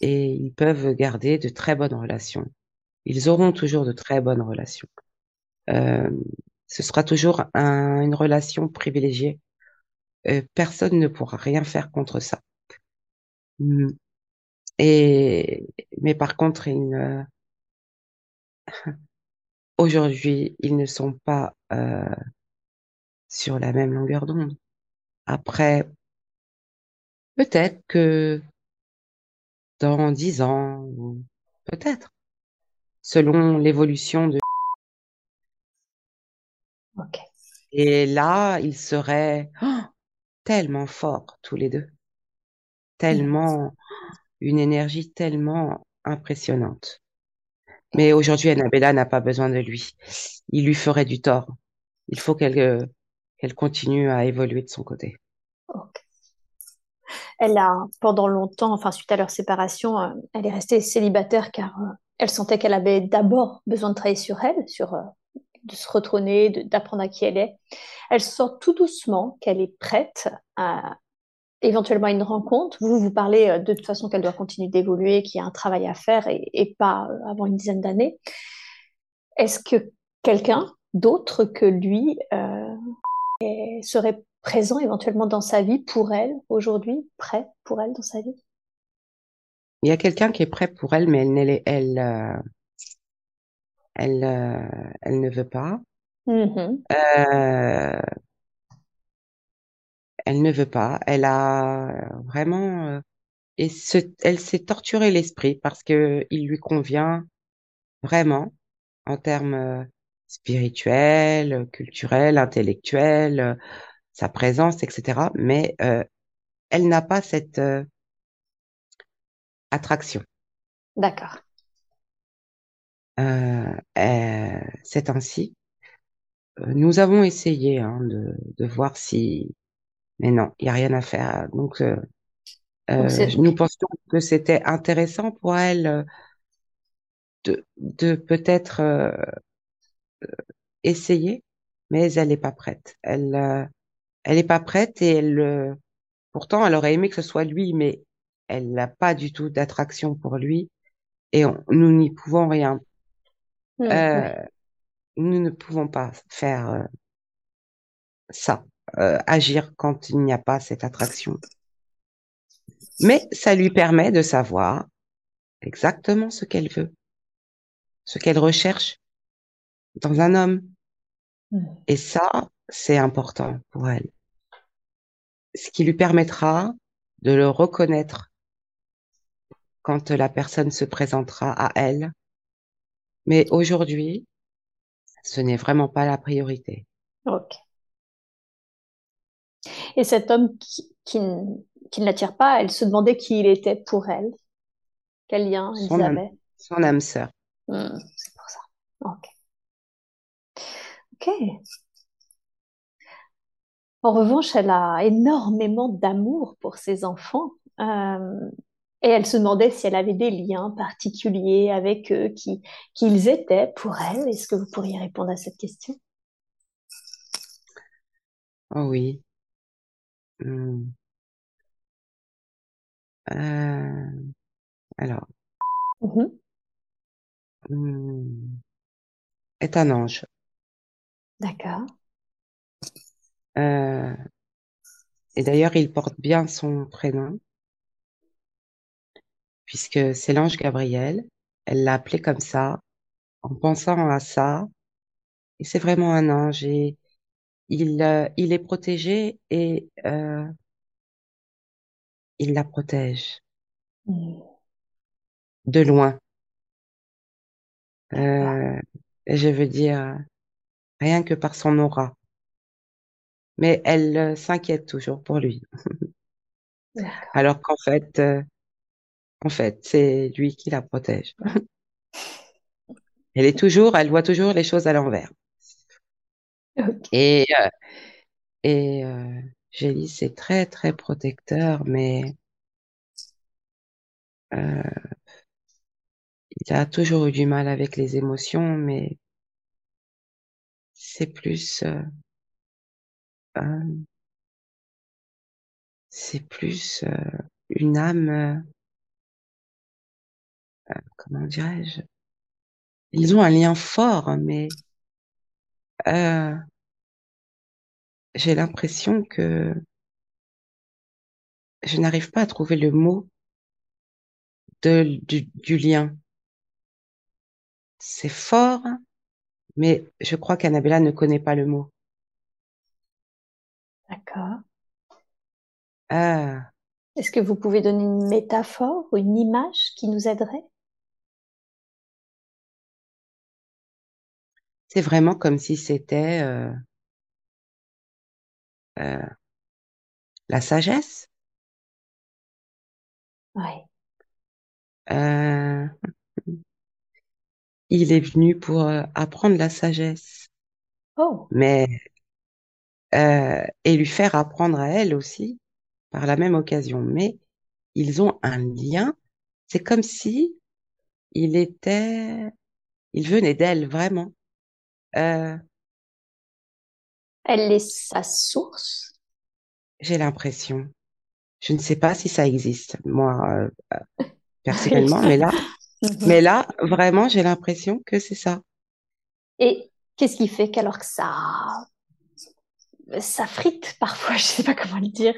Et ils peuvent garder de très bonnes relations ils auront toujours de très bonnes relations. Euh, ce sera toujours une relation privilégiée. Euh, personne ne pourra rien faire contre ça. Mm. Et mais par contre, aujourd'hui, ils ne sont pas euh, sur la même longueur d'onde. Après, peut-être que dans dix ans, peut-être, selon l'évolution de. Et là, ils seraient oh, tellement forts tous les deux, tellement une énergie tellement impressionnante. Mais aujourd'hui, Annabella n'a pas besoin de lui. Il lui ferait du tort. Il faut qu'elle qu'elle continue à évoluer de son côté. Elle a, pendant longtemps, enfin suite à leur séparation, euh, elle est restée célibataire car euh, elle sentait qu'elle avait d'abord besoin de travailler sur elle, sur euh, de se retrôner, de- d'apprendre à qui elle est. Elle sent tout doucement qu'elle est prête à éventuellement une rencontre. Vous, vous parlez euh, de toute façon qu'elle doit continuer d'évoluer, qu'il y a un travail à faire et, pas euh, avant une dizaine d'années. Est-ce que quelqu'un d'autre que lui euh, serait présent éventuellement dans sa vie pour elle aujourd'hui, prêt pour elle dans sa vie? Il y a quelqu'un qui est prêt pour elle, mais elle, n'est- elle, euh, elle, euh, elle ne veut pas. Mhm. Euh, elle ne veut pas. Elle a vraiment, euh, et elle s'est torturé l'esprit parce que il lui convient vraiment en termes spirituels, culturels, intellectuels, sa présence, etc. Mais euh, elle n'a pas cette attraction. D'accord. Euh, euh, c'est ainsi. Euh, Nous avons essayé hein, de, de voir si, mais non, il n'y a rien à faire. Donc, euh, Donc euh, nous pensions que c'était intéressant pour elle de, de peut-être euh, essayer, mais elle n'est pas prête. Elle, euh, elle n'est pas prête et elle, pourtant, elle aurait aimé que ce soit lui, mais elle n'a pas du tout d'attraction pour lui et on- nous n'y pouvons rien. Mhm, Euh, nous ne pouvons pas faire euh, ça, euh, agir quand il n'y a pas cette attraction. Mais ça lui permet de savoir exactement ce qu'elle veut, ce qu'elle recherche dans un homme. Mhm. Et ça, c'est important pour elle. Ce qui lui permettra de le reconnaître quand la personne se présentera à elle. Mais aujourd'hui, ce n'est vraiment pas la priorité. Ok. Et cet homme qui, qui, ne l'attire pas, elle se demandait qui il était pour elle. Quel lien ils Son âme, son âme sœur. Hmm, c'est pour ça. Ok. Ok. En revanche, elle a énormément d'amour pour ses enfants. Euh, et elle se demandait si elle avait des liens particuliers avec eux, qui, qui ils étaient pour elle. Est-ce que vous pourriez répondre à cette question? Oh oui. Hmm. Euh, alors, Mhm. hmm, est un ange. D'accord. Euh, et d'ailleurs, il porte bien son prénom, puisque c'est l'ange Gabriel. Elle l'a appelé comme ça, en pensant à ça. Et c'est vraiment un ange. Et il, euh, il est protégé et euh, il la protège Hmm, de loin. Euh, je veux dire, rien que par son aura. Mais elle s'inquiète toujours pour lui. Alors qu'en fait, en fait, c'est lui qui la protège. Elle est toujours, elle voit toujours les choses à l'envers. Ok. Et, euh, et euh, Gélie, c'est très, très protecteur, mais euh, il a toujours eu du mal avec les émotions, mais c'est plus, euh, euh, c'est plus euh, une âme, euh, comment dirais-je? Ils ont un lien fort, mais euh, j'ai l'impression que je n'arrive pas à trouver le mot de, du, du lien. C'est fort, mais je crois qu'Annabella ne connaît pas le mot. D'accord. Ah, Est-ce que vous pouvez donner une métaphore ou une image qui nous aiderait? C'est vraiment comme si c'était euh, euh, la sagesse? Oui. Euh, il est venu pour euh, apprendre la sagesse, Oh, mais euh, et lui faire apprendre à elle aussi par la même occasion. Mais ils ont un lien. C'est comme si il était, il venait d'elle vraiment. Euh, Elle est sa source? j'ai l'impression. Je ne sais pas si ça existe, moi, euh, personnellement, mais là, Mhm. mais là, vraiment, j'ai l'impression que c'est ça. Et qu'est-ce qui fait qu'alors que ça, ça frite parfois, je sais pas comment le dire.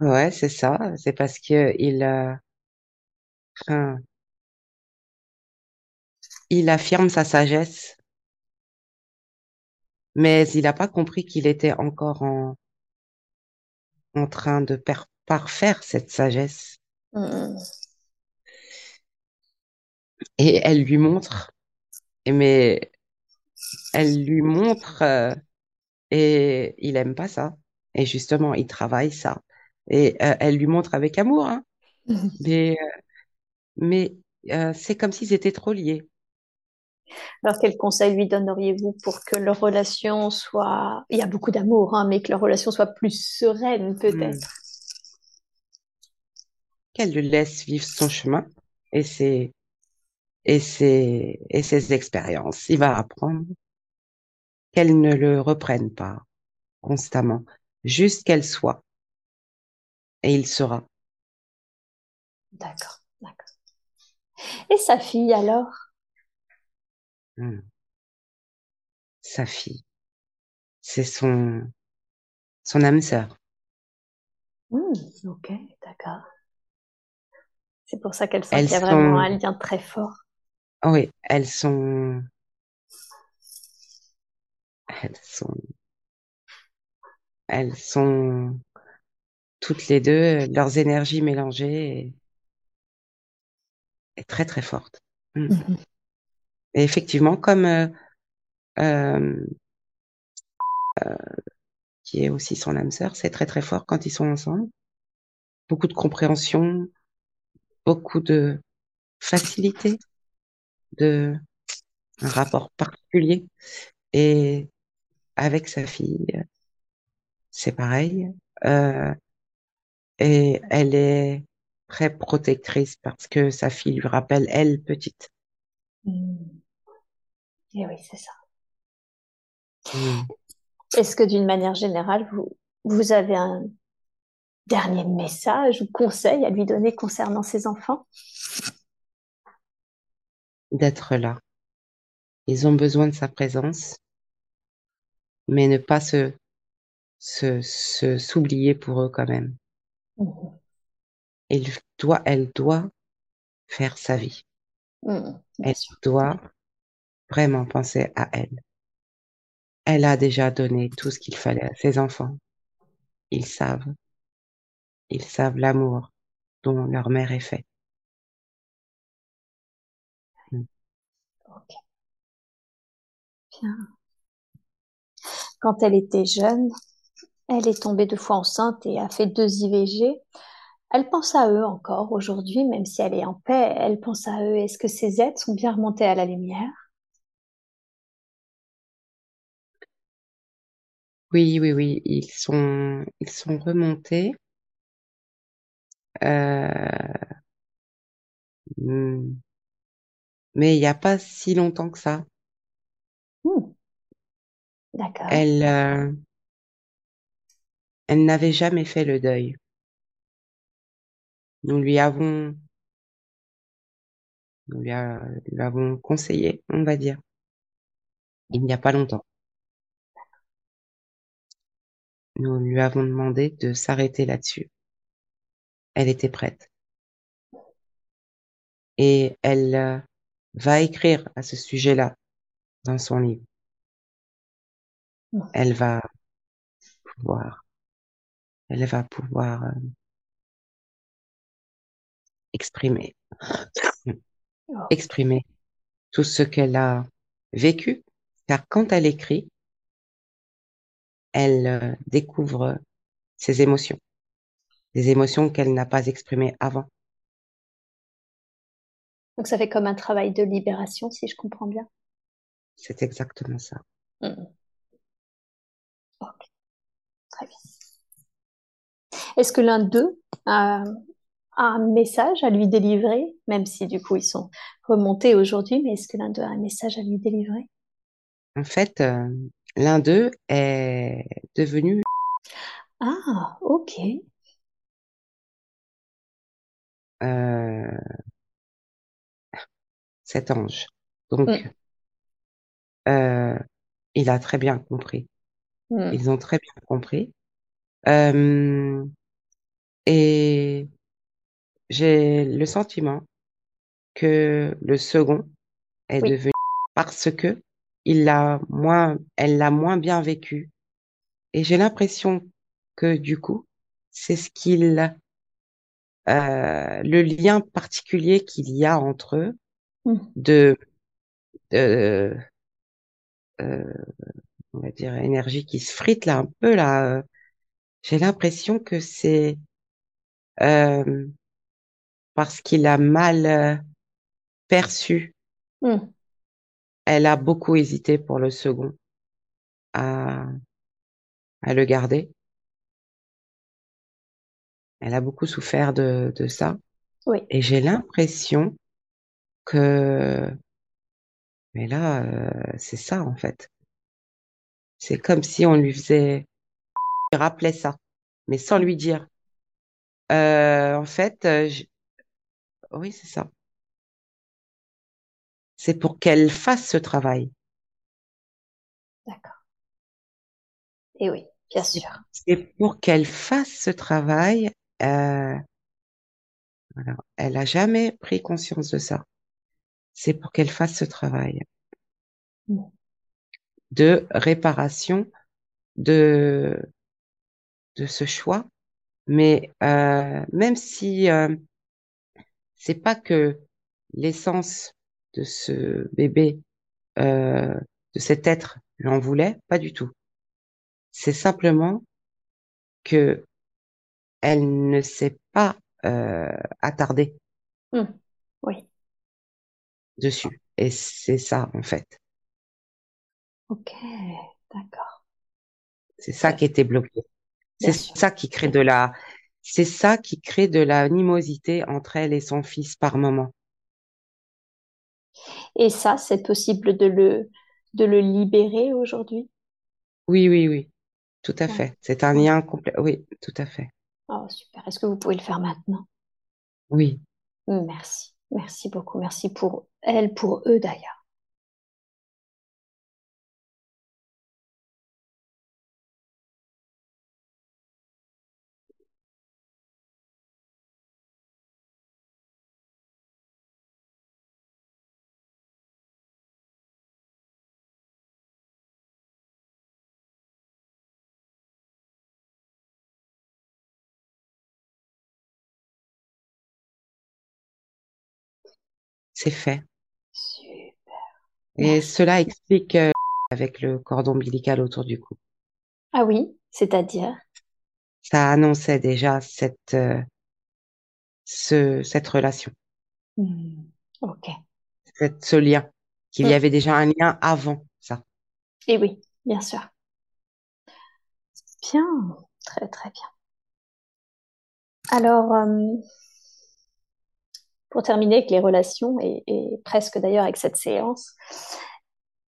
Ouais, c'est ça. C'est parce que il, euh, il affirme sa sagesse, mais il n'a pas compris qu'il était encore en, en train de parfaire cette sagesse. Et elle lui montre, et mais elle lui montre, euh, et il aime pas ça. Et justement, il travaille ça. Et euh, elle lui montre avec amour, hein. Mais, euh, mais euh, c'est comme s'ils étaient trop liés. Alors, quel conseil lui donneriez-vous pour que leur relation soit... Il y a beaucoup d'amour, hein, mais que leur relation soit plus sereine, Hmm. peut-être. Qu'elle le laisse vivre son chemin et ses, et ses, et ses expériences. Il va apprendre qu'elle ne le reprenne pas constamment, juste qu'elle soit. Et il sera. D'accord, d'accord. Et sa fille, alors? Hmm. Sa fille, c'est son, son âme sœur. Hmm, ok, d'accord. C'est pour ça qu'elle sent qu'il y a vraiment un lien très fort. oui, elles sont, elles sont, elles sont toutes les deux, leurs énergies mélangées est, est très très forte. Hmm. Et effectivement, comme euh, euh, qui est aussi son âme sœur, c'est très très fort quand ils sont ensemble. Beaucoup de compréhension, beaucoup de facilité, de rapport particulier. Et avec sa fille, c'est pareil. Euh, et elle est très protectrice parce que sa fille lui rappelle elle petite. Hmm. Et oui, c'est ça. Hmm. Est-ce que d'une manière générale, vous, vous avez un dernier message ou conseil à lui donner concernant ses enfants? D'être là. Ils ont besoin de sa présence, mais ne pas se, s'oublier pour eux quand même. Mhm. Il doit, elle doit faire sa vie. Bien Elle sûr. doit vraiment penser à elle. Elle a déjà donné tout ce qu'il fallait à ses enfants. Ils savent, ils savent l'amour dont leur mère est faite. Mm. Ok. Quand elle était jeune, elle est tombée deux fois enceinte et a fait deux IVG. Elle pense à eux encore aujourd'hui, même si elle est en paix, elle pense à eux. Est-ce que ces êtres sont bien remontés à la lumière? Oui, oui, oui, ils sont, ils sont remontés. Euh, mm, mais il n'y a pas si longtemps que ça. Hmm, d'accord. Elle, euh, elle n'avait jamais fait le deuil. Nous lui avons, nous lui, a- lui avons conseillé, on va dire, il n'y a pas longtemps. Nous lui avons demandé de s'arrêter là-dessus. Elle était prête. Et elle euh, va écrire à ce sujet-là dans son livre. Elle va pouvoir, elle va pouvoir euh, exprimer, ok. exprimer tout ce qu'elle a vécu. Car quand elle écrit, elle euh, découvre ses émotions, des émotions qu'elle n'a pas exprimées avant. Donc ça fait comme un travail de libération, si je comprends bien. C'est exactement ça. Hmm, ok. Très bien. Est-ce que l'un d'eux a, a un message à lui délivrer, même si du coup ils sont remontés aujourd'hui, mais est-ce que l'un d'eux a un message à lui délivrer? En fait, euh, l'un d'eux est devenu Ah, ok. euh, cet ange. Donc, Mm. euh, il a très bien compris. Mm. Ils ont très bien compris. Euh, et j'ai le sentiment que le second est Oui. devenu parce que il l'a moins, elle l'a moins bien vécu. Et j'ai l'impression que du coup, c'est ce qu'il, euh, le lien particulier qu'il y a entre eux Mm. de, de euh, on va dire énergie qui se frite là un peu là. euh, J'ai l'impression que c'est euh, parce qu'il a mal perçu. Mm. Elle a beaucoup hésité pour le second à, à le garder. Elle a beaucoup souffert de, de ça. Oui. Et j'ai l'impression que, mais là, euh, c'est ça en fait. C'est comme si on lui faisait, il rappelait ça, mais sans lui dire. Euh, en fait, euh, oui, c'est ça. C'est pour qu'elle fasse ce travail. D'accord. Et oui, bien sûr. c'est pour qu'elle fasse ce travail. Euh, voilà. Elle a jamais pris conscience de ça. C'est pour qu'elle fasse ce travail de réparation de de ce choix. Mais euh, même si euh, c'est pas que l'essence de ce bébé, euh, de cet être, l'en voulait, pas du tout. C'est simplement que elle ne s'est pas euh, attardée Mm. Oui, dessus. Et c'est ça, en fait. ok, d'accord. C'est ça qui était bloqué. C'est ça qui crée de la, c'est ça qui crée de l'animosité entre elle et son fils par moment. Et ça, c'est possible de le, de le libérer aujourd'hui? Oui, oui, oui, tout à Ouais. fait. C'est un lien complet. Oui, tout à fait. Oh, super. Est-ce que vous pouvez le faire maintenant? Oui, Merci. Merci beaucoup. Merci pour elle, pour eux d'ailleurs. C'est fait. Super. Et Merci. cela explique euh, avec le cordon ombilical autour du cou. Ah oui, c'est-à-dire? Ça annonçait déjà cette, euh, ce, cette relation, Hmm. Ok. cette, ce lien, qu'il y Hmm. avait déjà un lien avant ça. Et oui, bien sûr. Bien. Très, très bien. Alors, euh, pour terminer avec les relations et, et presque d'ailleurs avec cette séance,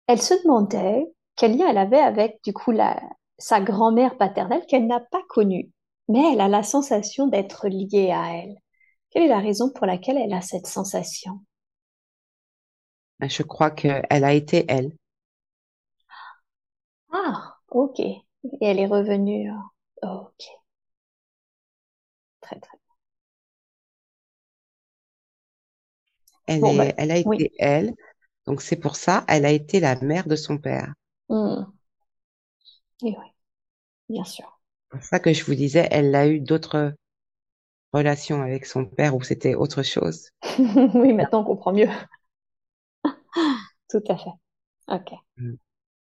elle se demandait quel lien elle avait avec du coup la, sa grand-mère paternelle qu'elle n'a pas connue, mais elle a la sensation d'être liée à elle. Quelle est la raison pour laquelle elle a cette sensation? Je crois qu'elle a été elle. Ah, ok. Et elle est revenue. euh, Ok. Très, très Elle Bon, est, ben, elle a été oui. elle. Donc c'est pour ça, elle a été la mère de son père. Hmm. Et oui, bien sûr. C'est pour ça que je vous disais, elle a eu d'autres relations avec son père où c'était autre chose. Oui, maintenant on comprend mieux. Tout à fait. Ok, Mm.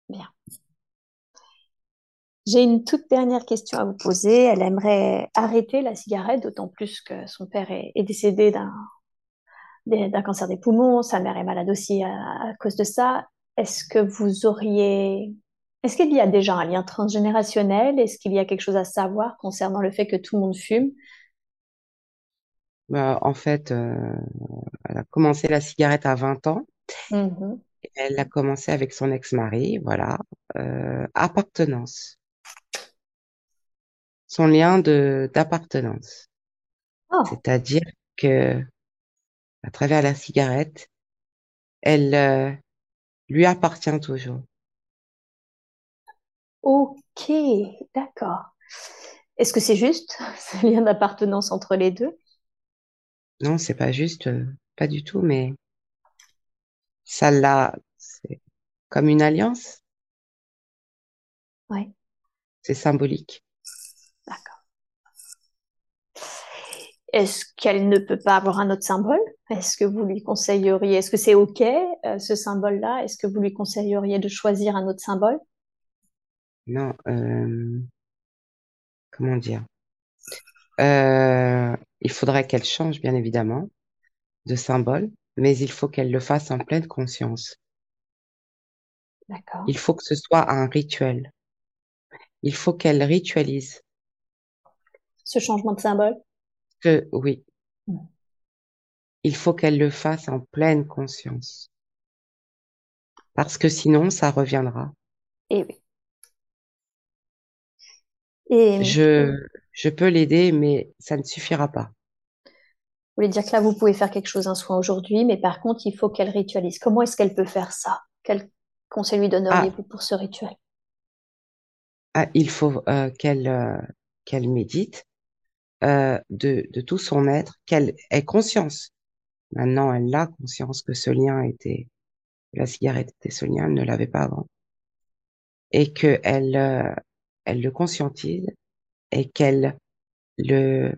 bien. J'ai une toute dernière question à vous poser. Elle aimerait arrêter la cigarette, d'autant plus que son père est, est décédé d'un d'un cancer des poumons, sa mère est malade aussi à, à cause de ça. Est-ce que vous auriez Est-ce qu'il y a déjà un lien transgénérationnel? Est-ce qu'il y a quelque chose à savoir concernant le fait que tout le monde fume? Bah, en fait, euh, elle a commencé la cigarette à 20 ans. Mhm. Elle a commencé avec son ex-mari, voilà. Euh, appartenance. Son lien d'appartenance. Oh, C'est-à-dire que à travers la cigarette, elle euh, lui appartient toujours. ok, d'accord. Est-ce que c'est juste, ce lien d'appartenance entre les deux? Non, c'est pas juste, euh, pas du tout, mais ça l'a, c'est comme une alliance, Oui, c'est symbolique. Est-ce qu'elle ne peut pas avoir un autre symbole? Est-ce que vous lui conseilleriez, est-ce que c'est OK, euh, ce symbole-là? Est-ce que vous lui conseilleriez de choisir un autre symbole? Non, euh, comment dire? Euh, il faudrait qu'elle change, bien évidemment, de symbole, mais il faut qu'elle le fasse en pleine conscience. D'accord. Il faut que ce soit un rituel. Il faut qu'elle ritualise Ce changement de symbole? Que, oui, il faut qu'elle le fasse en pleine conscience. Parce que sinon, ça reviendra. Eh oui. Et Je, je peux l'aider, mais ça ne suffira pas. vous voulez dire que là, vous pouvez faire quelque chose, un soin aujourd'hui, mais par contre, il faut qu'elle ritualise. Comment est-ce qu'elle peut faire ça? Quel conseil lui Ah, donneriez-vous pour ce rituel? Ah, il faut euh, qu'elle euh, qu'elle médite euh, de, de tout son être, qu'elle ait conscience. Maintenant, elle a conscience que ce lien était, la cigarette était ce lien, elle ne l'avait pas avant. Et que elle, euh, elle le conscientise et qu'elle le,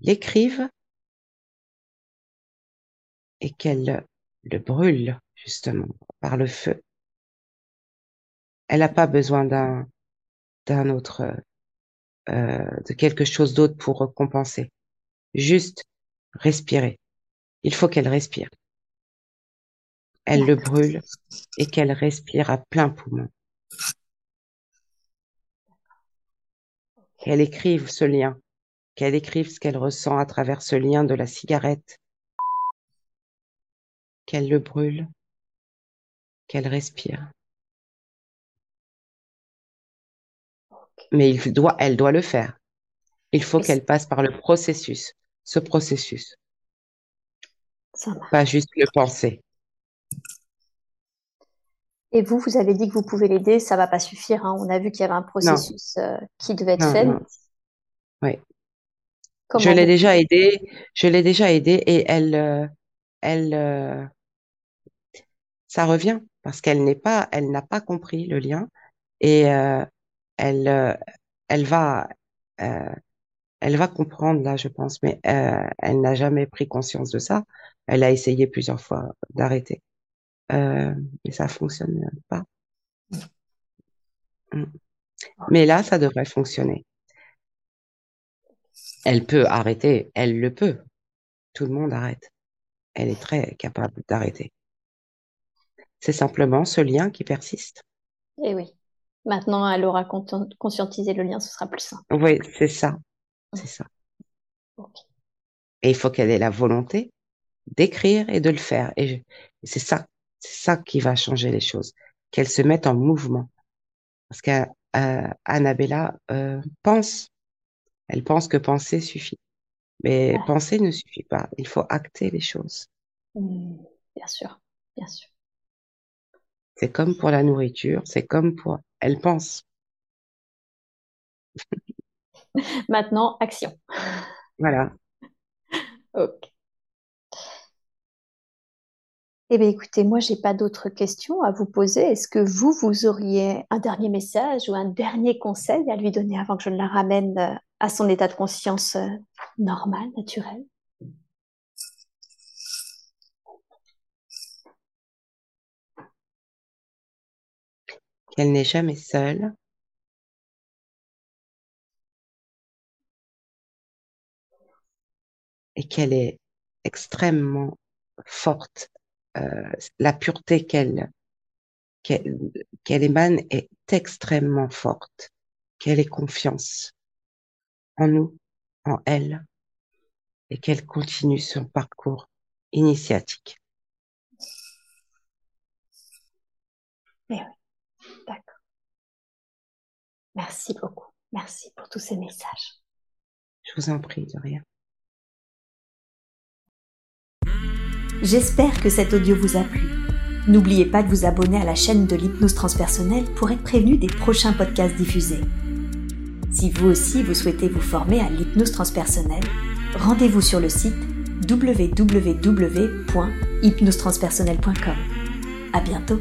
l'écrive et qu'elle le brûle, justement, par le feu. Elle n'a pas besoin d'un, d'un autre, euh, de quelque chose d'autre pour compenser. Juste respirer. Il faut qu'elle respire. Elle le brûle et qu'elle respire à plein poumon. Qu'elle écrive ce lien, qu'elle écrive ce qu'elle ressent à travers ce lien de la cigarette, qu'elle le brûle, qu'elle respire. Mais il doit, elle doit le faire. Il faut qu'elle passe par le processus, ce processus, Ça marche. pas juste le penser. Et vous, vous avez dit que vous pouvez l'aider, ça va pas suffire. hein. On a vu qu'il y avait un processus euh, qui devait être non, fait. non. Oui. Je l'ai vous déjà aidée, je l'ai déjà aidée et elle, euh, elle, euh, ça revient parce qu'elle n'est pas, elle n'a pas compris le lien et elle, euh, elle va, euh, elle va comprendre là, je pense, mais euh, elle n'a jamais pris conscience de ça. Elle a essayé plusieurs fois d'arrêter, mais ça fonctionne pas. Mm. Mais là, ça devrait fonctionner. Elle peut arrêter, elle le peut. Tout le monde arrête. Elle est très capable d'arrêter. C'est simplement ce lien qui persiste. Eh oui. Maintenant, elle aura conscientisé le lien, ce sera plus simple. Oui, c'est ça, c'est ça. Ok. Et il faut qu'elle ait la volonté d'écrire et de le faire. Et je- c'est ça, c'est ça qui va changer les choses. Qu'elle se mette en mouvement. Parce qu'Annabella euh, pense. Elle pense que penser suffit. Mais Ouais. penser ne suffit pas. Il faut acter les choses. Hmm, Bien sûr, bien sûr. C'est comme pour la nourriture, c'est comme pour... Elle pense. Maintenant, action. Voilà. Ok. Eh bien, écoutez, moi, j'ai pas d'autres questions à vous poser. Est-ce que vous, vous auriez un dernier message ou un dernier conseil à lui donner avant que je ne la ramène euh, à son état de conscience euh, normal, naturel? Qu'elle n'est jamais seule. Et qu'elle est extrêmement forte. Euh, la pureté qu'elle qu'elle émane est extrêmement forte, qu'elle ait confiance en nous, en elle, et qu'elle continue son parcours initiatique. Eh. Merci beaucoup. Merci pour tous ces messages. Je vous en prie, de rien. J'espère que cet audio vous a plu. N'oubliez pas de vous abonner à la chaîne de l'hypnose transpersonnelle pour être prévenu des prochains podcasts diffusés. Si vous aussi vous souhaitez vous former à l'hypnose transpersonnelle, rendez-vous sur le site www.hypnosetranspersonnelle.com. À bientôt!